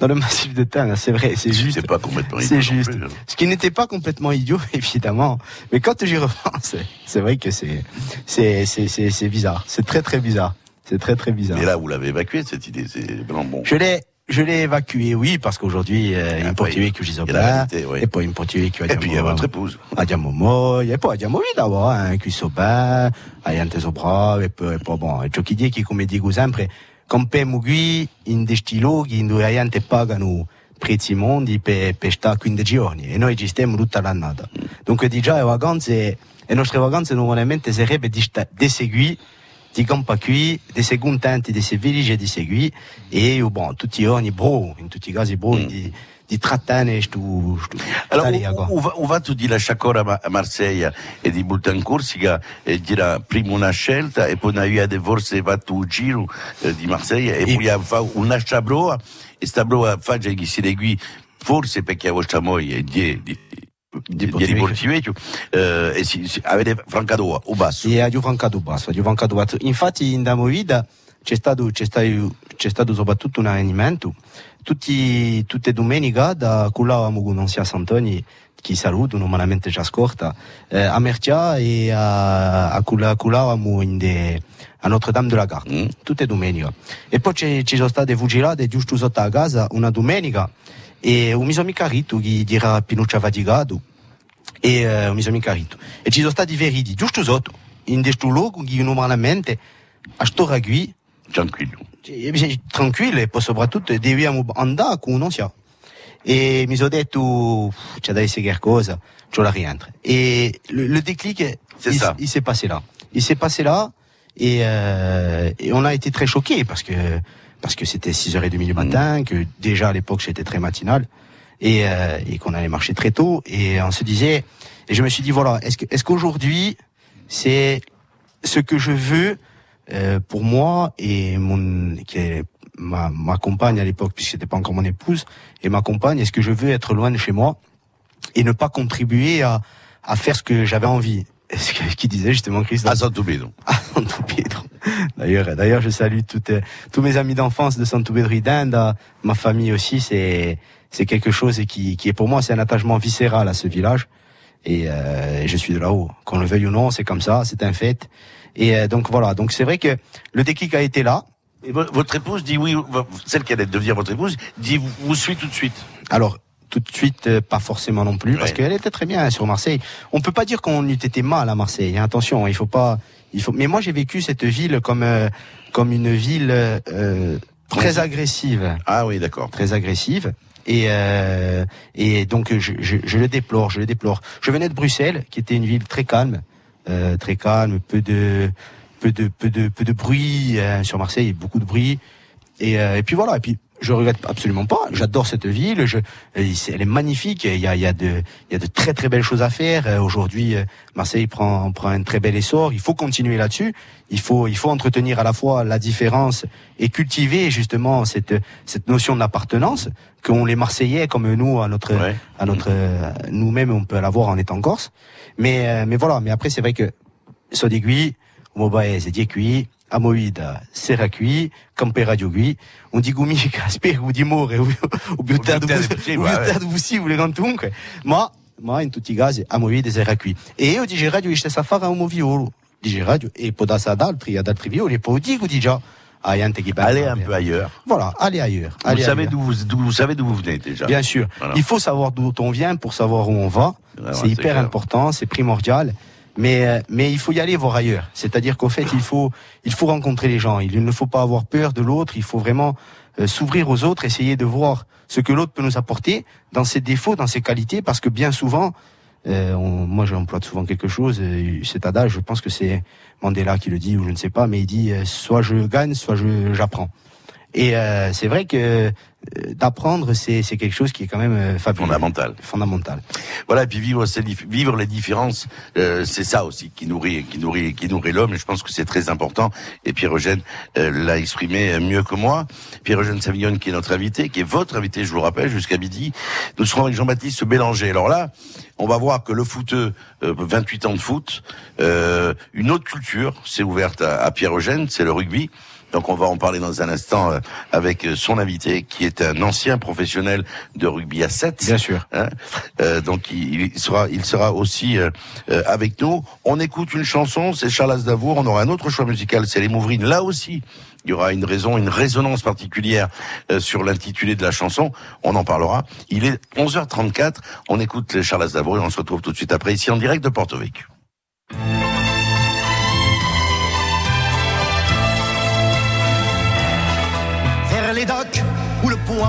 dans, le massif de Tannes. C'est vrai, c'est juste. C'est pas complètement C'est juste. plus, hein. Ce qui n'était pas complètement idiot, <laughs> évidemment. Mais quand j'y repense, c'est vrai que c'est, c'est, c'est, c'est, bizarre. C'est très, très bizarre. C'est très, très bizarre. Mais là, vous l'avez évacué cette idée. C'est vraiment bon. Je l'ai, je l'ai évacué, oui, parce qu'aujourd'hui, euh, in il y a la réalité, oui. e poi in portuguese che Et puis il y a votre épouse. Andiamo moglie, e poi andiamo via là, eh, qui so bene, hai ante so bravo, e poi, e poi bon, e ciò che dico, come dico sempre, campiamo qui in questi luoghi dove la gente pagano prezzi mondi per, per stare 15 giorni e noi ci stiamo tutta l'annata. Dunque già le vacanze, le nostre vacanze normalmente sarebbe di, sta, di seguire di campa qui, di sei contenti di sei felici di seguire e bon, tutti bro, in tutti i casi bro, di, di trattare stu, stu, Alors, on, va, on va tu dire a Marseille e di prima una scelta e poi una via de forse va tu giro eh, di Marseille e poi fa una sciabroa e sta broa fa che si legui forse perché a vostra moglie di di di, di Portivecchio eh, e si, si avete Francadoa o basso Sì, a Giovancato basso, a Giovancato basso. Infatti in Damovida c'è stato, c'è stato, c'è stato soprattutto un avvenimento. Tutti, tutte domenica da culavamo con Nonsia Santoni, chi saluto, normalmente ci ascolta, eh, a Mercia e a, a culavamo in de, a Notre Dame de la Garde, tutte domeniche. E poi ci, sono state fucilate giusto sotto la casa una domenica e un mio amico Carito che era Pinuccia faticato e eh, mio amico Carito. E ci sono stati feriti giusto sotto, in questo luogo che normalmente a sto ragui tranquillo. tranquillo e poi soprattutto dobbiamo andare con un sia e mi sono detto c'è da essere qualcosa je la rientre et le, le déclic il, il s'est passé là il s'est passé là et, euh, et on a été très choqués parce que parce que c'était 6h30 du matin que déjà à l'époque j'étais très matinal et, euh, et qu'on allait marcher très tôt et on se disait et je me suis dit voilà est-ce que est-ce qu'aujourd'hui c'est ce que je veux euh, pour moi et mon qui est ma, ma compagne à l'époque puisque c'était pas encore mon épouse et ma compagne est-ce que je veux être loin de chez moi et ne pas contribuer à, à faire ce que j'avais envie? Ce que- qui disait justement Christophe? À Santo Pedro à <laughs> Santo Pedro d'ailleurs d'ailleurs je salue toutes, tous mes amis d'enfance de Santo Pedro Idenda ma famille aussi c'est c'est quelque chose qui qui est pour moi c'est un attachement viscéral à ce village et euh, je suis de là-haut. Qu'on le veuille ou non, c'est comme ça, c'est un fait. Et euh, donc voilà, donc c'est vrai que le déclic a été là. Et votre épouse dit oui, celle qui allait devenir votre épouse, dit vous, vous suit tout de suite. Alors tout de suite, euh, pas forcément non plus, parce qu'elle était très bien sur Marseille. On peut pas dire qu'on eût été mal à Marseille. hein, Attention, il faut pas. Il faut. Mais moi, j'ai vécu cette ville comme euh, comme une ville euh, très agressive. Ah oui, d'accord. Très agressive. Et, euh, et donc je, je, je le déplore, je le déplore. Je venais de Bruxelles, qui était une ville très calme, euh, très calme, peu de peu de peu de peu de bruit hein, sur Marseille, beaucoup de bruit. Et, euh, et puis voilà. Et puis je regrette absolument pas. J'adore cette ville. Je, elle est magnifique. Il y a, il y a de il y a de très très belles choses à faire. Euh, Aujourd'hui, euh, Marseille prend prend un très bel essor. Il faut continuer là-dessus. Il faut il faut entretenir à la fois la différence et cultiver justement cette cette notion d'appartenance qu'ont les Marseillais comme nous à notre à notre nous-mêmes on peut l'avoir en étant corse. Mais euh, mais voilà. Mais après c'est vrai que Sodigui, Mobae, c'est Diekui, Amoïda, Seracui, Radio Gui, on dit Gumi, Casper, <laughs> ou Dimore, ou ou Biotard Biotard de ouais, Biotard de Bussi, ou les Gantunque. Ma, ma, in tutti casi, Amoïda e Seracui. E io dice radio işte safara un violo. Dice radio, e podassa ad altri, ad altri violi, poi dico di già, a Allez un peu ailleurs. Voilà, allez ailleurs. Vous allez savez d'où vous, vous savez d'où vous venez déjà. Bien sûr. Voilà. Il faut savoir d'où on vient pour savoir où on va. c'est hyper clair. important, c'est primordial. Mais, euh, mais il faut y aller voir ailleurs. C'est-à-dire qu'au fait, il faut, il faut rencontrer les gens. Il ne faut pas avoir peur de l'autre. Il faut vraiment euh, s'ouvrir aux autres, essayer de voir ce que l'autre peut nous apporter dans ses défauts, dans ses qualités, parce que bien souvent, euh, on- moi j'emploie souvent quelque chose, euh, cet adage, je pense que c'est Mandela qui le dit, ou je ne sais pas, mais il dit euh, soit je gagne, soit je j'apprends. Et euh, c'est vrai que d'apprendre, c'est c'est quelque chose qui est quand même euh, fabuleux. Fondamental. Fondamental. Voilà, et puis vivre, vivre les différences, euh, c'est ça aussi qui nourrit, qui nourrit, qui nourrit l'homme. Et je pense que c'est très important. Et Pierre Eugène euh, l'a exprimé euh, mieux que moi. Pierre Eugène Savignon, qui est notre invité, qui est votre invité, je vous le rappelle, jusqu'à midi. Nous serons avec Jean-Baptiste Bélanger. Alors là, on va voir que le footeux, euh, 28 ans de foot, euh, une autre culture s'est ouverte à, à Pierre Eugène, c'est le rugby. Donc on va en parler dans un instant euh, avec euh, son invité, qui est un ancien professionnel de rugby à 7. Bien sûr. Hein Euh, donc il, sera, il sera aussi euh, euh, avec nous. On écoute une chanson, c'est Charles Aznavour. On aura un autre choix musical, c'est les Mouvrines. Là aussi, il y aura une raison, une résonance particulière euh, sur l'intitulé de la chanson. On en parlera. Il est 11h34. On écoute Charles Aznavour et on se retrouve tout de suite après ici en direct de Porto Vecchio.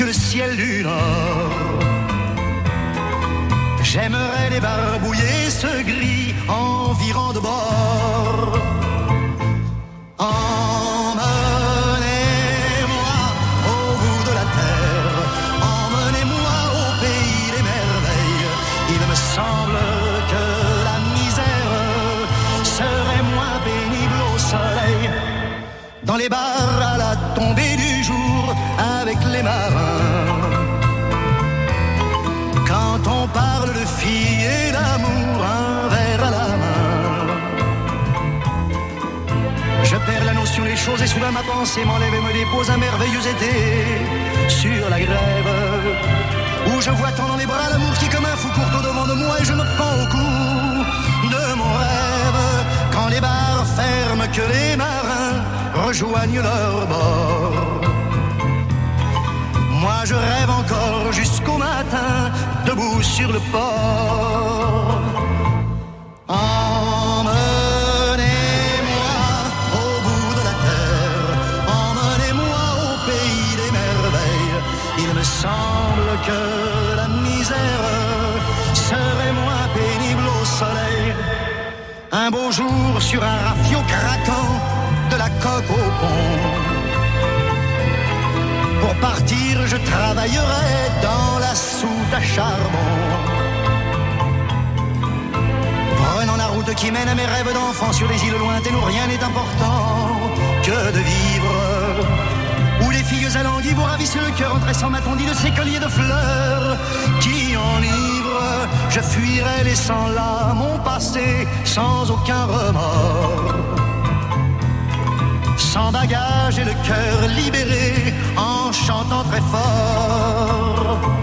que le ciel du Nord. J'aimerais débarbouiller ce gris environ de bord. Emmenez-moi et soudain ma pensée m'enlève et me dépose un merveilleux été sur la grève. Où je vois tant dans les bras l'amour qui comme un fou court devant de moi et je me prends au cou de mon rêve. Quand les bars ferment, que les marins rejoignent leur bord. Moi je rêve encore jusqu'au matin, debout sur le port. Un sur un rafio craquant de la coque au pont. Pour partir, je travaillerai dans la soute à charbon. Prenant la route qui mène à mes rêves d'enfant sur les îles lointaines où rien n'est important que de vivre. Où les filles alanguies vous ravissent le cœur en tressant ma tondie de ces colliers de fleurs qui enivrent. Je fuirai laissant là mon passé sans aucun remords sans bagage et le cœur libéré en chantant très fort.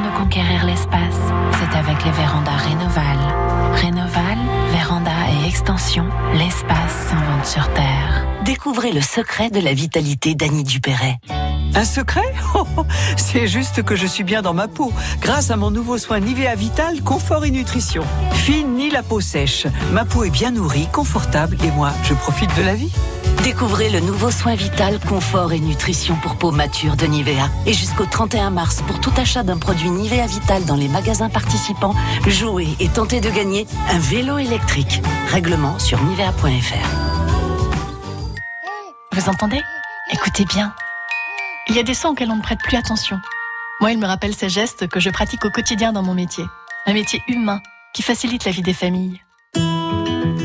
De conquérir l'espace, c'est avec les vérandas Rénoval. Rénoval, véranda et extension, l'espace s'invente sur Terre. Découvrez le secret de la vitalité d'Annie Dupéret. Un secret? Oh, oh, C'est juste que je suis bien dans ma peau, grâce à mon nouveau soin Nivea Vital Confort et Nutrition. Fine ni la peau sèche. Ma peau est bien nourrie, confortable et moi, je profite de la vie. Découvrez le nouveau soin vital, confort et nutrition pour peau mature de Nivea. Et jusqu'au 31 mars, pour tout achat d'un produit Nivea Vital dans les magasins participants, jouez et tentez de gagner un vélo électrique. Règlement sur nivea.fr. Vous entendez? Écoutez bien. Il y a des sons auxquels on ne prête plus attention. Moi, il me rappelle ces gestes que je pratique au quotidien dans mon métier. Un métier humain qui facilite la vie des familles.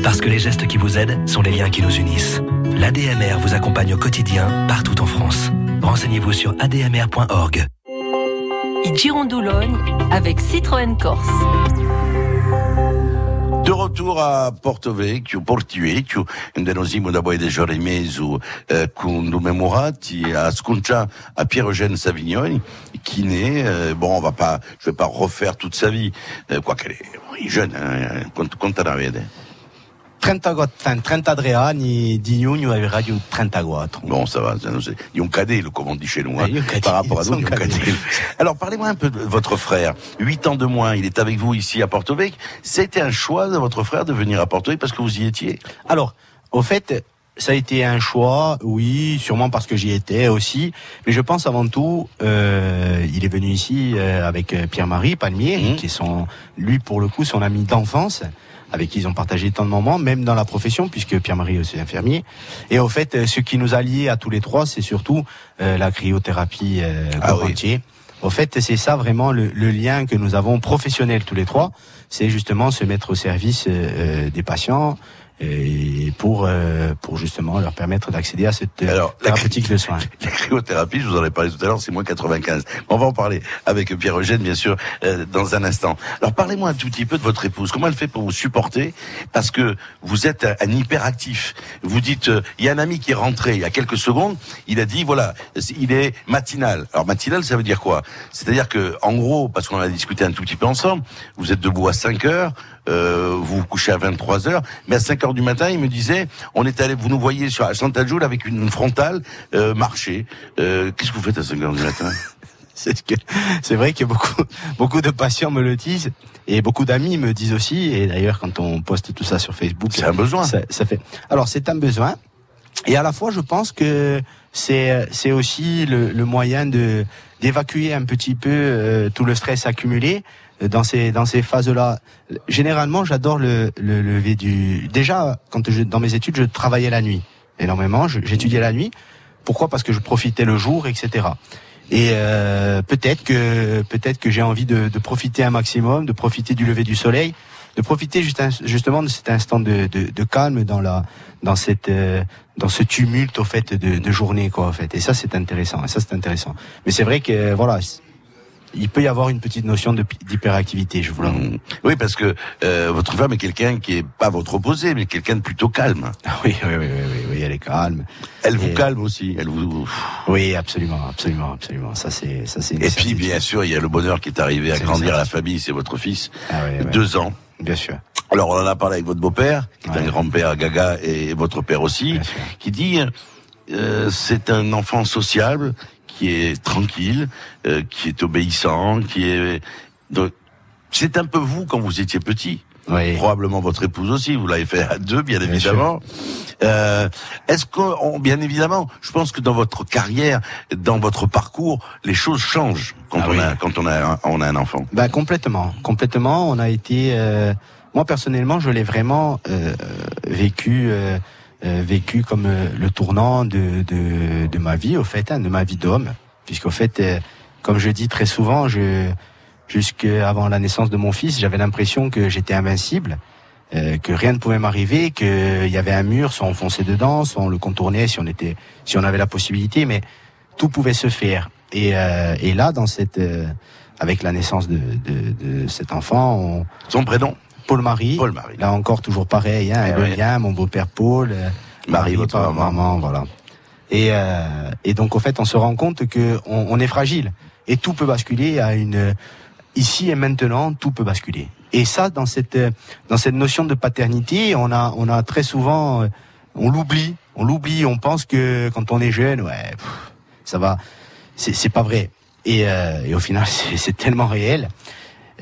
Parce que les gestes qui vous aident sont les liens qui nous unissent. L'ADMR vous accompagne au quotidien partout en France. Renseignez-vous sur admr.org. Girondoulogne avec Citroën Corse. De retour a Porto Vecchio, Porto Vecchio, onde nos imos da de giorni e mezzo eh, con Dume Murati a Sconcia à Pierre-Eugène Savignoni, qui naît, euh, bon, on va pas, je vais pas refaire toute sa vie, euh, quoi qu'elle est, il est jeune, hein, ne vede 34, 33 anni di giugno radio 34. Bon, ça va, ça nous est- il y a un cadet, le, comme on dit chez nous, hein, il y a un cadet, par rapport à nous, ils. Alors, parlez-moi un peu de votre frère. Huit ans de moins, il est avec vous ici à Porto Vecchio. C'était un choix de votre frère de venir à Porto Vecchio parce que vous y étiez? Alors, au fait, ça a été un choix, oui, sûrement parce que j'y étais aussi, mais je pense avant tout, euh, il est venu ici euh, avec euh, Pierre-Marie Palmier, qui est son, lui pour le coup, son ami d'enfance, avec qui ils ont partagé tant de moments, même dans la profession, puisque Pierre-Marie est aussi infirmier. Et au fait, euh, ce qui nous a liés à tous les trois, c'est surtout euh, la cryothérapie euh, Ah corps oui. entier. Au fait, c'est ça vraiment le, le lien que nous avons professionnel tous les trois, c'est justement se mettre au service euh, euh, des patients et pour euh, pour justement leur permettre d'accéder à cette euh, thérapeutique de soins. <laughs> La cryothérapie, je vous en ai parlé tout à l'heure, c'est moins 95. On va en parler avec Pierre-Eugène, bien sûr, euh, dans un instant. Alors, parlez-moi un tout petit peu de votre épouse. Comment elle fait pour vous supporter? Parce que vous êtes un, un hyperactif. Vous dites, euh, il y a un ami qui est rentré il y a quelques secondes, il a dit, voilà, il est matinal. Alors, matinal, ça veut dire quoi? C'est-à-dire que, en gros, parce qu'on a discuté un tout petit peu ensemble, vous êtes debout à 5 heures, euh, vous vous couchez à 23 heures, mais à 5 heures du matin, il me disait, on est allé, vous nous voyez sur à Chantajoul avec une, une frontale euh, marcher. Euh, Qu'est-ce que vous faites à 5 heures du matin? <laughs> C'est ce que c'est vrai que beaucoup beaucoup de patients me le disent et beaucoup d'amis me disent aussi. Et d'ailleurs, quand on poste tout ça sur Facebook, C'est un besoin. Ça, ça fait. Alors c'est un besoin. Et à la fois, je pense que c'est c'est aussi le, le moyen de d'évacuer un petit peu euh, tout le stress accumulé dans ces dans ces phases-là. Généralement, j'adore le, le lever du. Déjà, quand je, dans mes études, je travaillais la nuit énormément. J'étudiais la nuit. Pourquoi? Parce que je profitais le jour, etc. Et euh, peut-être que peut-être que j'ai envie de, de profiter un maximum, de profiter du lever du soleil, de profiter juste justement de cet instant de, de, de calme dans la dans cette euh, dans ce tumulte au fait de, journée quoi en fait. Et ça c'est intéressant. Et ça c'est intéressant. Mais c'est vrai que voilà, il peut y avoir une petite notion d'hyperactivité, je vous l'avoue. Mmh. Oui, parce que euh, votre femme est quelqu'un qui est pas votre opposé, mais quelqu'un de plutôt calme. <laughs> Oui, oui, oui, oui, oui, oui, elle est calme. Elle vous Et- calme aussi. Elle vous. Oui, absolument, absolument, absolument. Ça c'est ça c'est. Et puis, bien sûr, il y a le bonheur qui est arrivé à grandir à la famille. C'est votre fils, Ah ouais. deux ans. Bien sûr. Alors, on en a parlé avec votre beau-père, qui est un grand-père Gaga, et votre père aussi, qui dit euh, c'est un enfant sociable, qui est tranquille, euh, qui est obéissant, qui est. C'est un peu vous quand vous étiez petit. Probablement votre épouse aussi. Vous l'avez fait à deux, bien, évidemment. Euh, Est-ce que, bien évidemment, je pense que dans votre carrière, dans votre parcours, les choses changent quand Ah on oui. a quand on a un, on a un enfant. Bah complètement, complètement. On a été, euh, moi personnellement, je l'ai vraiment euh, vécu, vécu comme euh, le tournant de, de, de ma vie, au fait, hein, de ma vie d'homme, puisqu'au fait, euh, comme je dis très souvent, je jusqu'avant la naissance de mon fils, j'avais l'impression que j'étais invincible. euh, que rien ne pouvait m'arriver, qu'il y avait un mur, soit on fonçait dedans, soit on le contournait si on était, si on avait la possibilité, mais tout pouvait se faire. Et, euh, et là, dans cette, euh, avec la naissance de, de, de cet enfant, on... son prénom? Paul-Marie. Paul-Marie. Là encore, toujours pareil, hein, Eh ouais. mon beau-père Paul, euh, Marie, votre pa- maman. voilà. Et, euh, et donc, au fait, on se rend compte que on, on est fragile et tout peut basculer à une ici et maintenant, tout peut basculer. Et ça, dans cette dans cette notion de paternité, on a on a très souvent, euh, on l'oublie, on l'oublie, on pense que quand on est jeune, ouais, pff, ça va, c'est c'est pas vrai. Et, euh, et au final, <laughs> c'est tellement réel.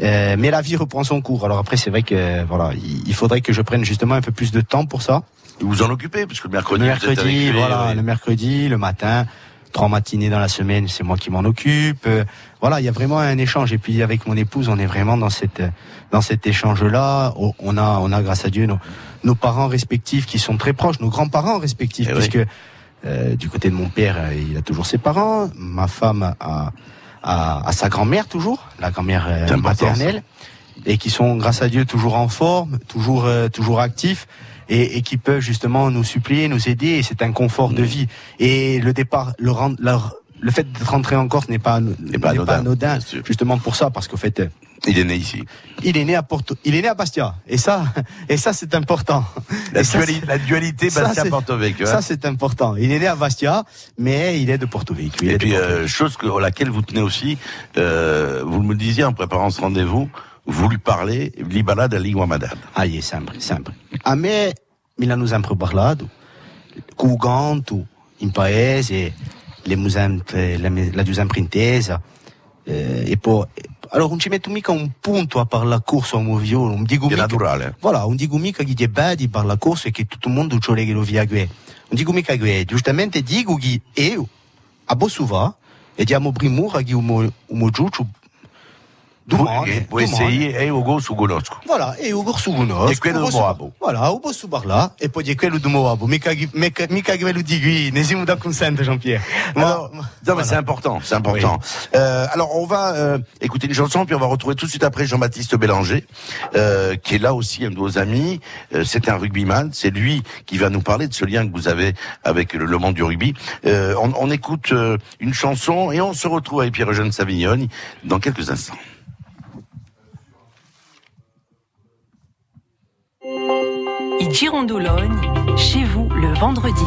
Euh, mais la vie reprend son cours. Alors après, c'est vrai que voilà, il, faudrait que je prenne justement un peu plus de temps pour ça. Vous vous en occupez parce que le mercredi, Le vous êtes avec mercredi, lui, voilà, oui. le mercredi, le matin, trois matinées dans la semaine, c'est moi qui m'en occupe. Euh, voilà, il y a vraiment un échange. Et puis avec mon épouse, on est vraiment dans cette dans cet échange-là. On- a, on a grâce à Dieu nos, nos parents respectifs qui sont très proches, nos grands-parents respectifs, Eh oui. puisque euh, du côté de mon père, euh, il a toujours ses parents. Ma femme a, a, a sa grand-mère toujours, la grand-mère euh, maternelle, et qui sont grâce à Dieu toujours en forme, toujours euh, toujours actifs. Et, et qui peuvent justement nous supplier, nous aider, et c'est un confort de vie. Et le départ, le, rend- leur- le fait d'être rentré en Corse n'est pas, n'est pas anodin, anodin, justement pour ça, parce qu'au fait, Il est né ici. il est né à Porto, il est né à Bastia, et ça, et ça c'est important. La, Et ça, duali- la dualité ça, Bastia c'est- Porto Vecchio. hein. Ça c'est important. Il est né à Bastia, mais il est de Porto Vecchio. il est Et puis, Porto euh, chose que, à laquelle vous tenez aussi, euh, vous me disiez en préparant ce rendez-vous, vous lui parlez Libala da Lingua Madame. Ah, é sempre, sempre. A me, mi l'hanno sempre parlato, cu ganto, in paese, le mu sempre, la, la giù sempre intesa, eh, e poi, allora non ci metto mica un punto a parlare corso a un violo, non dico mica, naturale. voilà, non dico mica che è bello di parlare corso e che tutto il mondo ci che lo via gue. Non dico mica gue, giustamente dico che io, a Bossova, e diamo primura che umo giuccio, domani, Può essere e Ugo su conosco. Voilà, e Ugo su conosco. E quello do Moabo. Voilà, Ugo su parla, e poi di quello do Moabo. Mica, mica, mica quello di qui, nesimo da consente, Jean-Pierre. Alors, non, mais c'est important, c'est important. Euh, alors, on va euh, écouter une chanson, puis on va retrouver tout de suite après Jean-Baptiste Bélanger, euh, qui est là aussi un de vos amis. Euh, c'est un rugbyman, c'est lui qui va nous parler de ce lien que vous avez avec le, le monde du rugby. Euh, on, on écoute euh, une chanson et on se retrouve avec Pierre-Eugène Savignoni dans quelques instants. I Girondologne, chez vous le vendredi.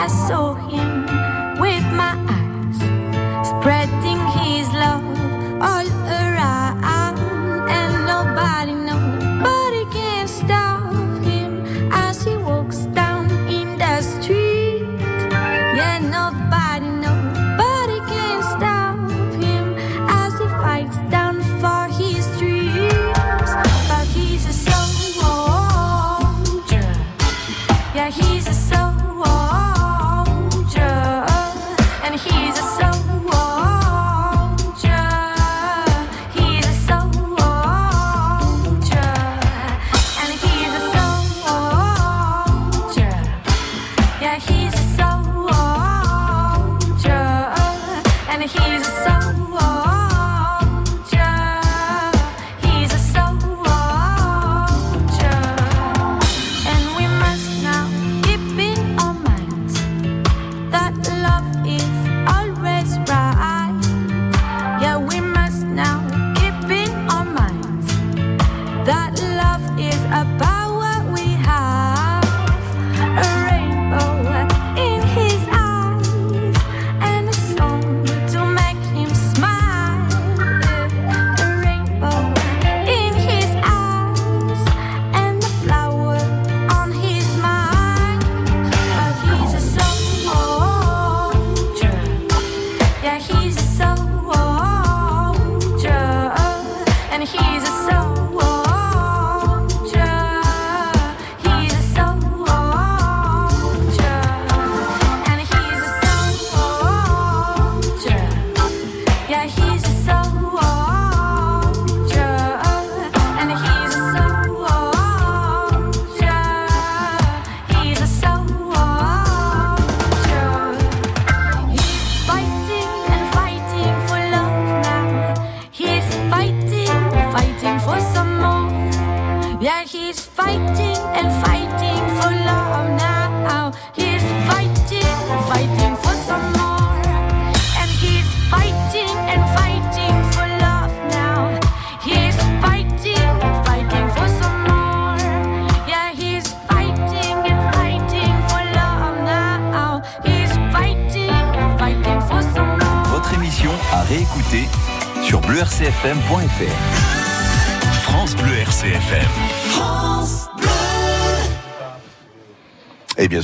I saw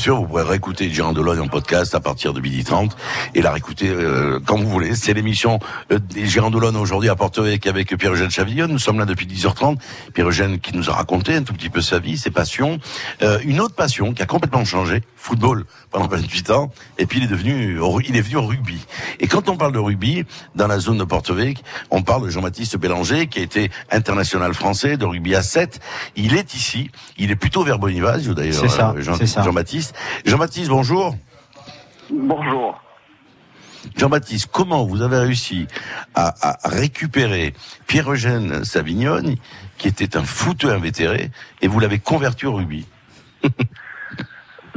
sûr, vous pourrez réécouter Gérard Delogne en podcast à partir de 12h30 et la réécouter euh, quand vous voulez. C'est l'émission euh, des Gérard Delogne aujourd'hui à Porto-Vec avec Pierre-Eugène Chavillon. Nous sommes là depuis 10h30. Pierre-Eugène qui nous a raconté un tout petit peu sa vie, ses passions. Euh, une autre passion qui a complètement changé, football pendant 28 ans. Et puis il est devenu, il est venu au rugby. Et quand on parle de rugby, dans la zone de Porto-Vec, on parle de Jean-Baptiste Bélanger qui a été international français de rugby à 7. Il est ici. Il est plutôt vers Bonivaz, d'ailleurs. C'est ça, euh, Jean- c'est ça. Jean-Baptiste. Jean-Baptiste, bonjour. Bonjour. Jean-Baptiste, comment vous avez réussi à, à récupérer Pierre-Eugène Savignone, qui était un footeux invétéré, et vous l'avez converti au rugby? <laughs>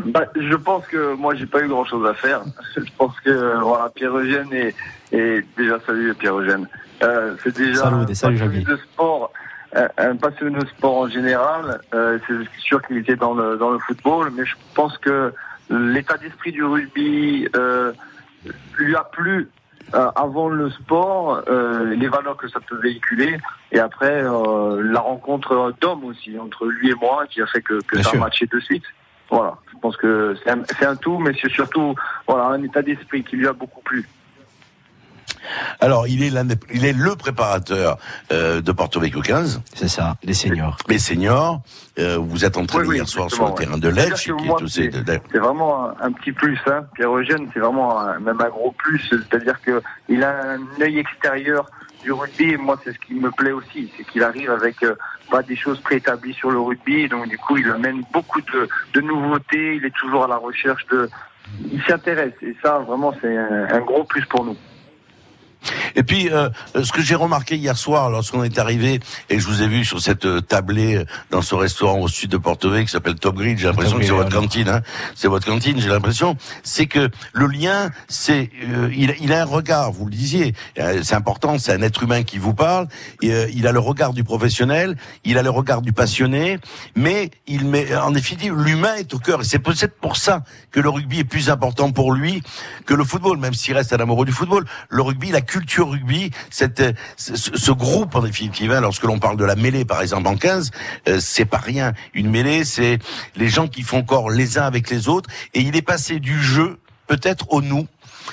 Bah, je pense que moi j'ai pas eu grand chose à faire. <laughs> Je pense que euh, voilà Pierre Eugène et, et déjà salut Pierre Eugène. Euh, c'est déjà Salut, un salut, passionné de sport, un, un passionné de sport en général. Euh, c'est sûr qu'il était dans le dans le football, mais je pense que l'état d'esprit du rugby euh, lui a plu euh, avant le sport, euh, les valeurs que ça peut véhiculer, et après euh, la rencontre d'hommes aussi entre lui et moi qui a fait que, que ça a matché de suite. Voilà, je pense que c'est un, c'est un tout, mais c'est surtout voilà un état d'esprit qui lui a beaucoup plu. Alors, il est, l'un des- il est le préparateur euh, de Porto Vecchio 15. C'est ça, les seniors. Les seniors. Euh, vous êtes entraîné Oui, oui, hier soir sur le terrain de. Lecce, de- C'est vraiment un, un petit plus, hein. Pierre Eugène, c'est vraiment un- même un gros plus. C'est-à-dire que il a un œil extérieur du rugby. Et moi, c'est ce qui me plaît aussi, c'est qu'il arrive avec euh, pas des choses préétablies sur le rugby. Donc du coup, il amène beaucoup de, nouveautés. Il est toujours à la recherche de. Il s'intéresse et ça, vraiment, c'est un gros plus pour nous. Et puis, euh, ce que j'ai remarqué hier soir, lorsqu'on est arrivé et je vous ai vu sur cette euh, tablée euh, dans ce restaurant au sud de Porto qui s'appelle Top Grill, j'ai l'impression que c'est votre cantine, hein. C'est votre cantine, j'ai l'impression. C'est que le lien, c'est, euh, il, il a un regard, vous le disiez, euh, c'est important, c'est un être humain qui vous parle. Et, euh, il a le regard du professionnel, il a le regard du passionné, mais il met, en définitive, l'humain est au cœur. Et c'est peut-être pour ça que le rugby est plus important pour lui que le football, même s'il reste un amoureux du football. Le rugby, la culture rugby, cette, euh, ce, ce groupe en définitive, hein, lorsque l'on parle de la mêlée par exemple en 15, euh, c'est pas rien. Une mêlée, c'est les gens qui font corps les uns avec les autres, et il est passé du jeu peut-être au nous.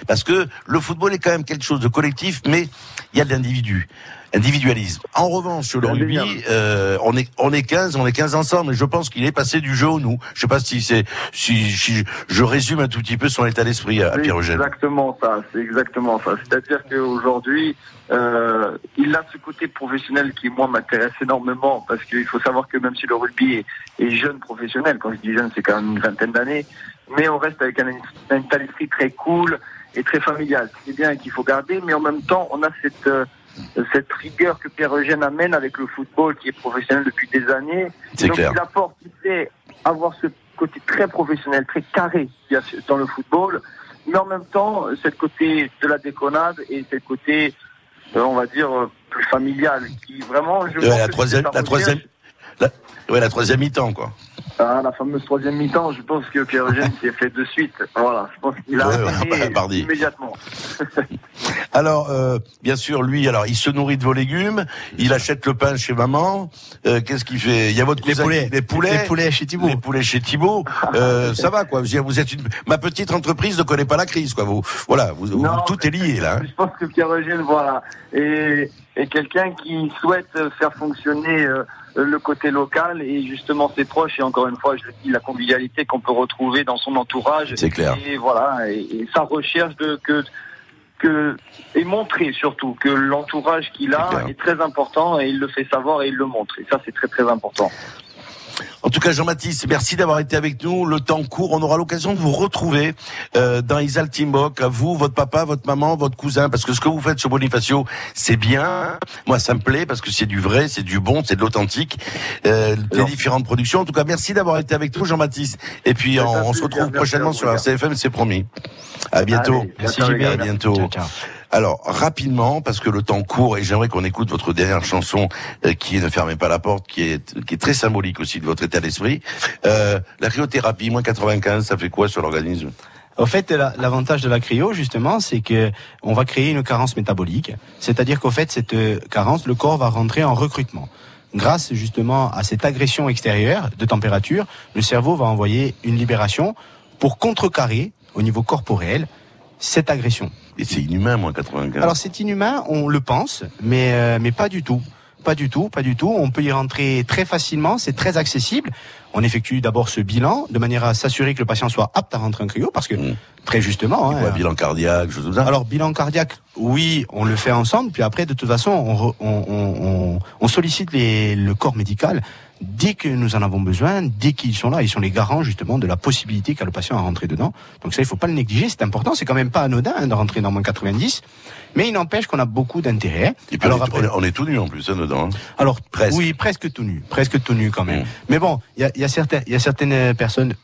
Parce que le football est quand même quelque chose de collectif, mais il y a de l'individu. Individualisme. En revanche, sur le rugby, euh, on est on est 15, on est 15 ensemble, et je pense qu'il est passé du jeu au nous. Je sais pas si c'est si, si je résume un tout petit peu son état d'esprit à, Pierre Eugène. exactement ça, c'est exactement ça. C'est-à-dire qu'aujourd'hui, euh, il a ce côté professionnel qui, moi, m'intéresse énormément parce qu'il faut savoir que même si le rugby est, est jeune professionnel, quand je dis jeune, c'est quand même une vingtaine d'années, mais on reste avec un, un état d'esprit très cool et très familial. C'est bien et qu'il faut garder, mais en même temps, on a cette, euh, cette rigueur que Pierre Eugène amène avec le football qui est professionnel depuis des années. C'est Donc clair. il apporte, il sait avoir ce côté très professionnel, très carré qu'il y a dans le football, mais en même temps, cette côté de la déconnade et cette côté, euh, on va dire, euh, plus familial, qui vraiment, je la troisième, la ouais, la troisième mi-temps, quoi. Ah, la fameuse troisième mi-temps, je pense que Pierre Eugène s'y est fait de suite. Voilà, je pense qu'il a Ouais, bah, immédiatement. <laughs> Alors, euh, bien sûr, lui, alors, il se nourrit de vos légumes, il achète le pain chez maman. Euh, Qu'est-ce qu'il fait? Il y a votre cousin poulets. qui- les poulets, Les poulets chez Thibault. les poulets chez Thibault. Euh, <laughs> ça va, quoi. Vous êtes une, ma petite entreprise ne connaît pas la crise, quoi. Vous, voilà, vous, vous- Non, tout est lié là. hein. Je pense que Pierre Eugène, voilà, est, est quelqu'un qui souhaite faire fonctionner euh, le côté local et justement ses proches et encore une fois, je le dis, la convivialité qu'on peut retrouver dans son entourage. C'est clair. Et voilà, et, et sa recherche de que que et montrer surtout que l'entourage qu'il a est, très important et il le fait savoir et il le montre. Et ça, c'est très très important. En tout cas, Jean-Baptiste, merci d'avoir été avec nous. Le temps court, on aura l'occasion de vous retrouver euh, dans Isal Timbok, à vous, votre papa, votre maman, votre cousin, parce que ce que vous faites sur Bonifacio, c'est bien. Moi, ça me plaît parce que c'est du vrai, c'est du bon, c'est de l'authentique. Euh, les différentes productions. En tout cas, merci d'avoir été avec nous, Jean-Baptiste. Et puis, on, on se retrouve prochainement sur RCFM, c'est promis. À bientôt. Allez, Merci, ciao. À bientôt. Alors, rapidement, parce que le temps court, et j'aimerais qu'on écoute votre dernière chanson, euh, qui est Ne fermez pas la porte, qui est, qui est très symbolique aussi de votre état d'esprit. Euh, la cryothérapie, moins 95, ça fait quoi sur l'organisme? Au fait, la- l'avantage de la cryo, justement, c'est que on va créer une carence métabolique. C'est-à-dire qu'au fait, cette euh, carence, le corps va rentrer en recrutement. Grâce justement à cette agression extérieure de température, le cerveau va envoyer une libération pour contrecarrer au niveau corporel cette agression. Et c'est inhumain, moins 95. Alors c'est inhumain, on le pense, mais euh, mais pas du tout. Pas du tout, pas du tout. On peut y rentrer très facilement, c'est très accessible. On effectue d'abord ce bilan de manière à s'assurer que le patient soit apte à rentrer en cryo, parce que très justement. C'est quoi, bilan cardiaque, comme ça Alors bilan cardiaque, oui, on le fait ensemble. Puis après, de toute façon, on, on- on- on sollicite les- le corps médical dès que nous en avons besoin, dès qu'ils sont là. Ils sont les garants justement de la possibilité qu'a le patient à rentrer dedans. Donc ça, il faut pas le négliger. C'est important. C'est quand même pas anodin hein, de rentrer dans moins 90. Mais il n'empêche qu'on a beaucoup d'intérêt. Et puis on, est, on est- on est tout nu en plus, hein, dedans. hein. Alors, Presque. oui, presque tout nu, presque tout nu quand même. Mais bon, il y a, y a certaines, il y a certaines personnes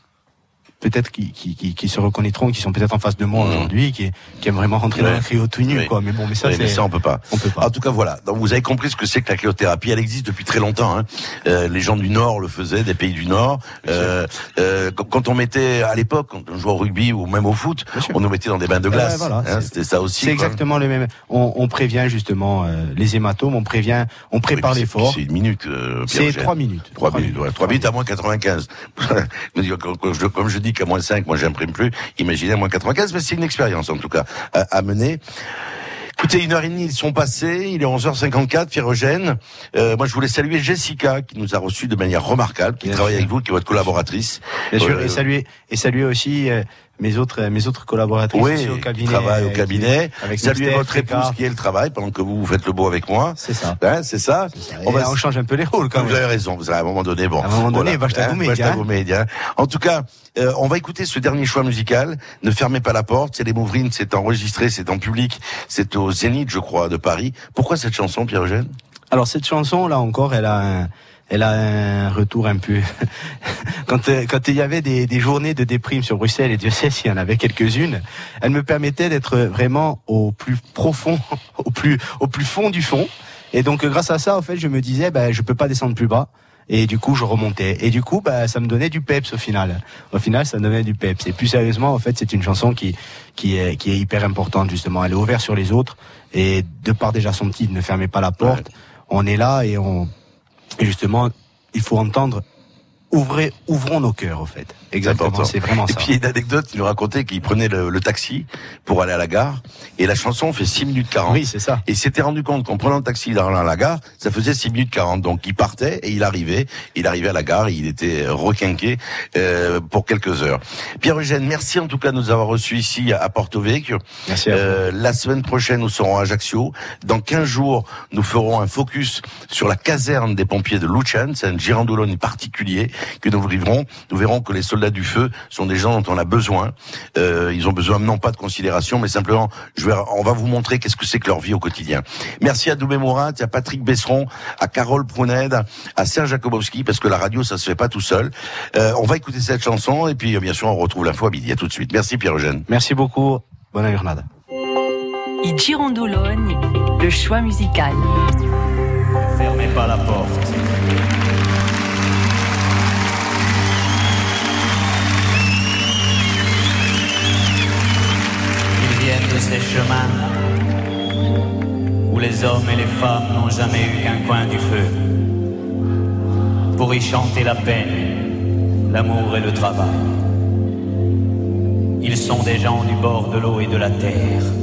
peut-être qui, qui, qui, qui se reconnaîtront, qui sont peut-être en face de moi aujourd'hui, qui, qui aiment vraiment rentrer dans la cryo tout nu, Oui. quoi. Mais bon, mais ça, Oui, c'est mais ça, on peut pas. On peut pas. En tout cas, voilà. Donc, vous avez compris ce que c'est que la cryothérapie. Elle existe depuis très longtemps. Hein. Euh, les gens du Nord le faisaient, des pays du Nord. Euh, euh, quand- on mettait, à l'époque, quand on jouait au rugby ou même au foot, on nous mettait dans des bains de glace. voilà, Hein, c'est- C'était ça aussi. C'est exactement le même. On, on prévient justement euh, les hématomes, on prévient, on prépare Oui, l'effort. C'est une minute. euh, C'est trois minutes. Trois minutes, ouais. Trois minutes à moins 95. Mais <laughs> quand- quand je- Comme je dis qu'à moins 5, moi j'imprime plus, imaginez à moins 95, mais c'est une expérience en tout cas à, à mener. Écoutez, une heure et demie, ils sont passés, il est 11h54, Pierre-Eugène. Euh, moi je voulais saluer Jessica qui nous a reçus de manière remarquable, qui Bien travaille sûr. avec vous, qui est votre collaboratrice. Bien sûr, Euh, et saluer, et saluer aussi euh, mes autres mes autres collaboratrices Oui, aussi au cabinet. travaille au euh, cabinet. avec Saluez votre épouse qui est le travail pendant que vous, vous faites le beau avec moi. C'est ça. Hein, c'est ça. Et on change un peu les rôles quand Vous même. avez raison, vous avez à un moment donné, bon. À un moment donné, voilà. ta Hein, hein. En tout cas, euh, on va écouter ce dernier choix musical. Ne fermez pas la porte. C'est les Mouvrines, c'est enregistré, c'est en public, c'est au Zénith, je crois, de Paris. Pourquoi cette chanson, Pierre-Eugène? Alors cette chanson là encore, elle a un, elle a un retour un peu. <laughs> quand euh, quand il y avait des, des journées de déprime sur Bruxelles et Dieu sait s'il y en avait quelques-unes, elle me permettait d'être vraiment au plus profond, <laughs> au plus au plus fond du fond. Et donc grâce à ça, en fait, je me disais, ben je peux pas descendre plus bas. Et du coup, je remontais. Et du coup, bah, ça me donnait du peps au final. Au final, ça me donnait du peps. Et plus sérieusement, en fait, c'est une chanson qui, qui est, qui est hyper importante, justement. Elle est ouverte sur les autres. Et de par déjà son titre, ne fermez pas la porte. On est là et on, et justement, il faut entendre, ouvrez, ouvrons nos cœurs, au fait. Exactement. C'est vraiment Et ça. puis, y a une anecdote, il nous racontait qu'il prenait le, le taxi pour aller à la gare, et la chanson fait 6 minutes 40. Oui, c'est ça. Et il s'était rendu compte qu'en prenant le taxi dans la gare, ça faisait 6 minutes 40. Donc, il partait et il arrivait, il arrivait à la gare, et il était requinqué euh, pour quelques heures. Pierre-Eugène, merci en tout cas de nous avoir reçus ici à Porto Vecchio. Merci à Euh, la semaine prochaine, nous serons à Ajaccio. Dans 15 jours, nous ferons un focus sur la caserne des pompiers de Lucerne. C'est un girandolone particulier que nous vivrons. Nous verrons que les soldats du feu sont des gens dont on a besoin. Euh, ils ont besoin non pas de considération, mais simplement, je vais, on va vous montrer qu'est-ce que c'est que leur vie au quotidien. Merci à Doubé Morin, à Patrick Besseron, à Carole Pruned, à Serge Jakobowski, parce que la radio, ça se fait pas tout seul. Euh, on va écouter cette chanson, et puis, bien sûr, on retrouve l'info à midi. À tout de suite. Merci Pierre-Eugène. Merci beaucoup. Bonne jornada. I Girondoloni, le choix musical. Fermez pas la porte. Ces chemins où les hommes et les femmes n'ont jamais eu qu'un coin du feu pour y chanter la peine, l'amour et le travail. Ils sont des gens du bord de l'eau et de la terre.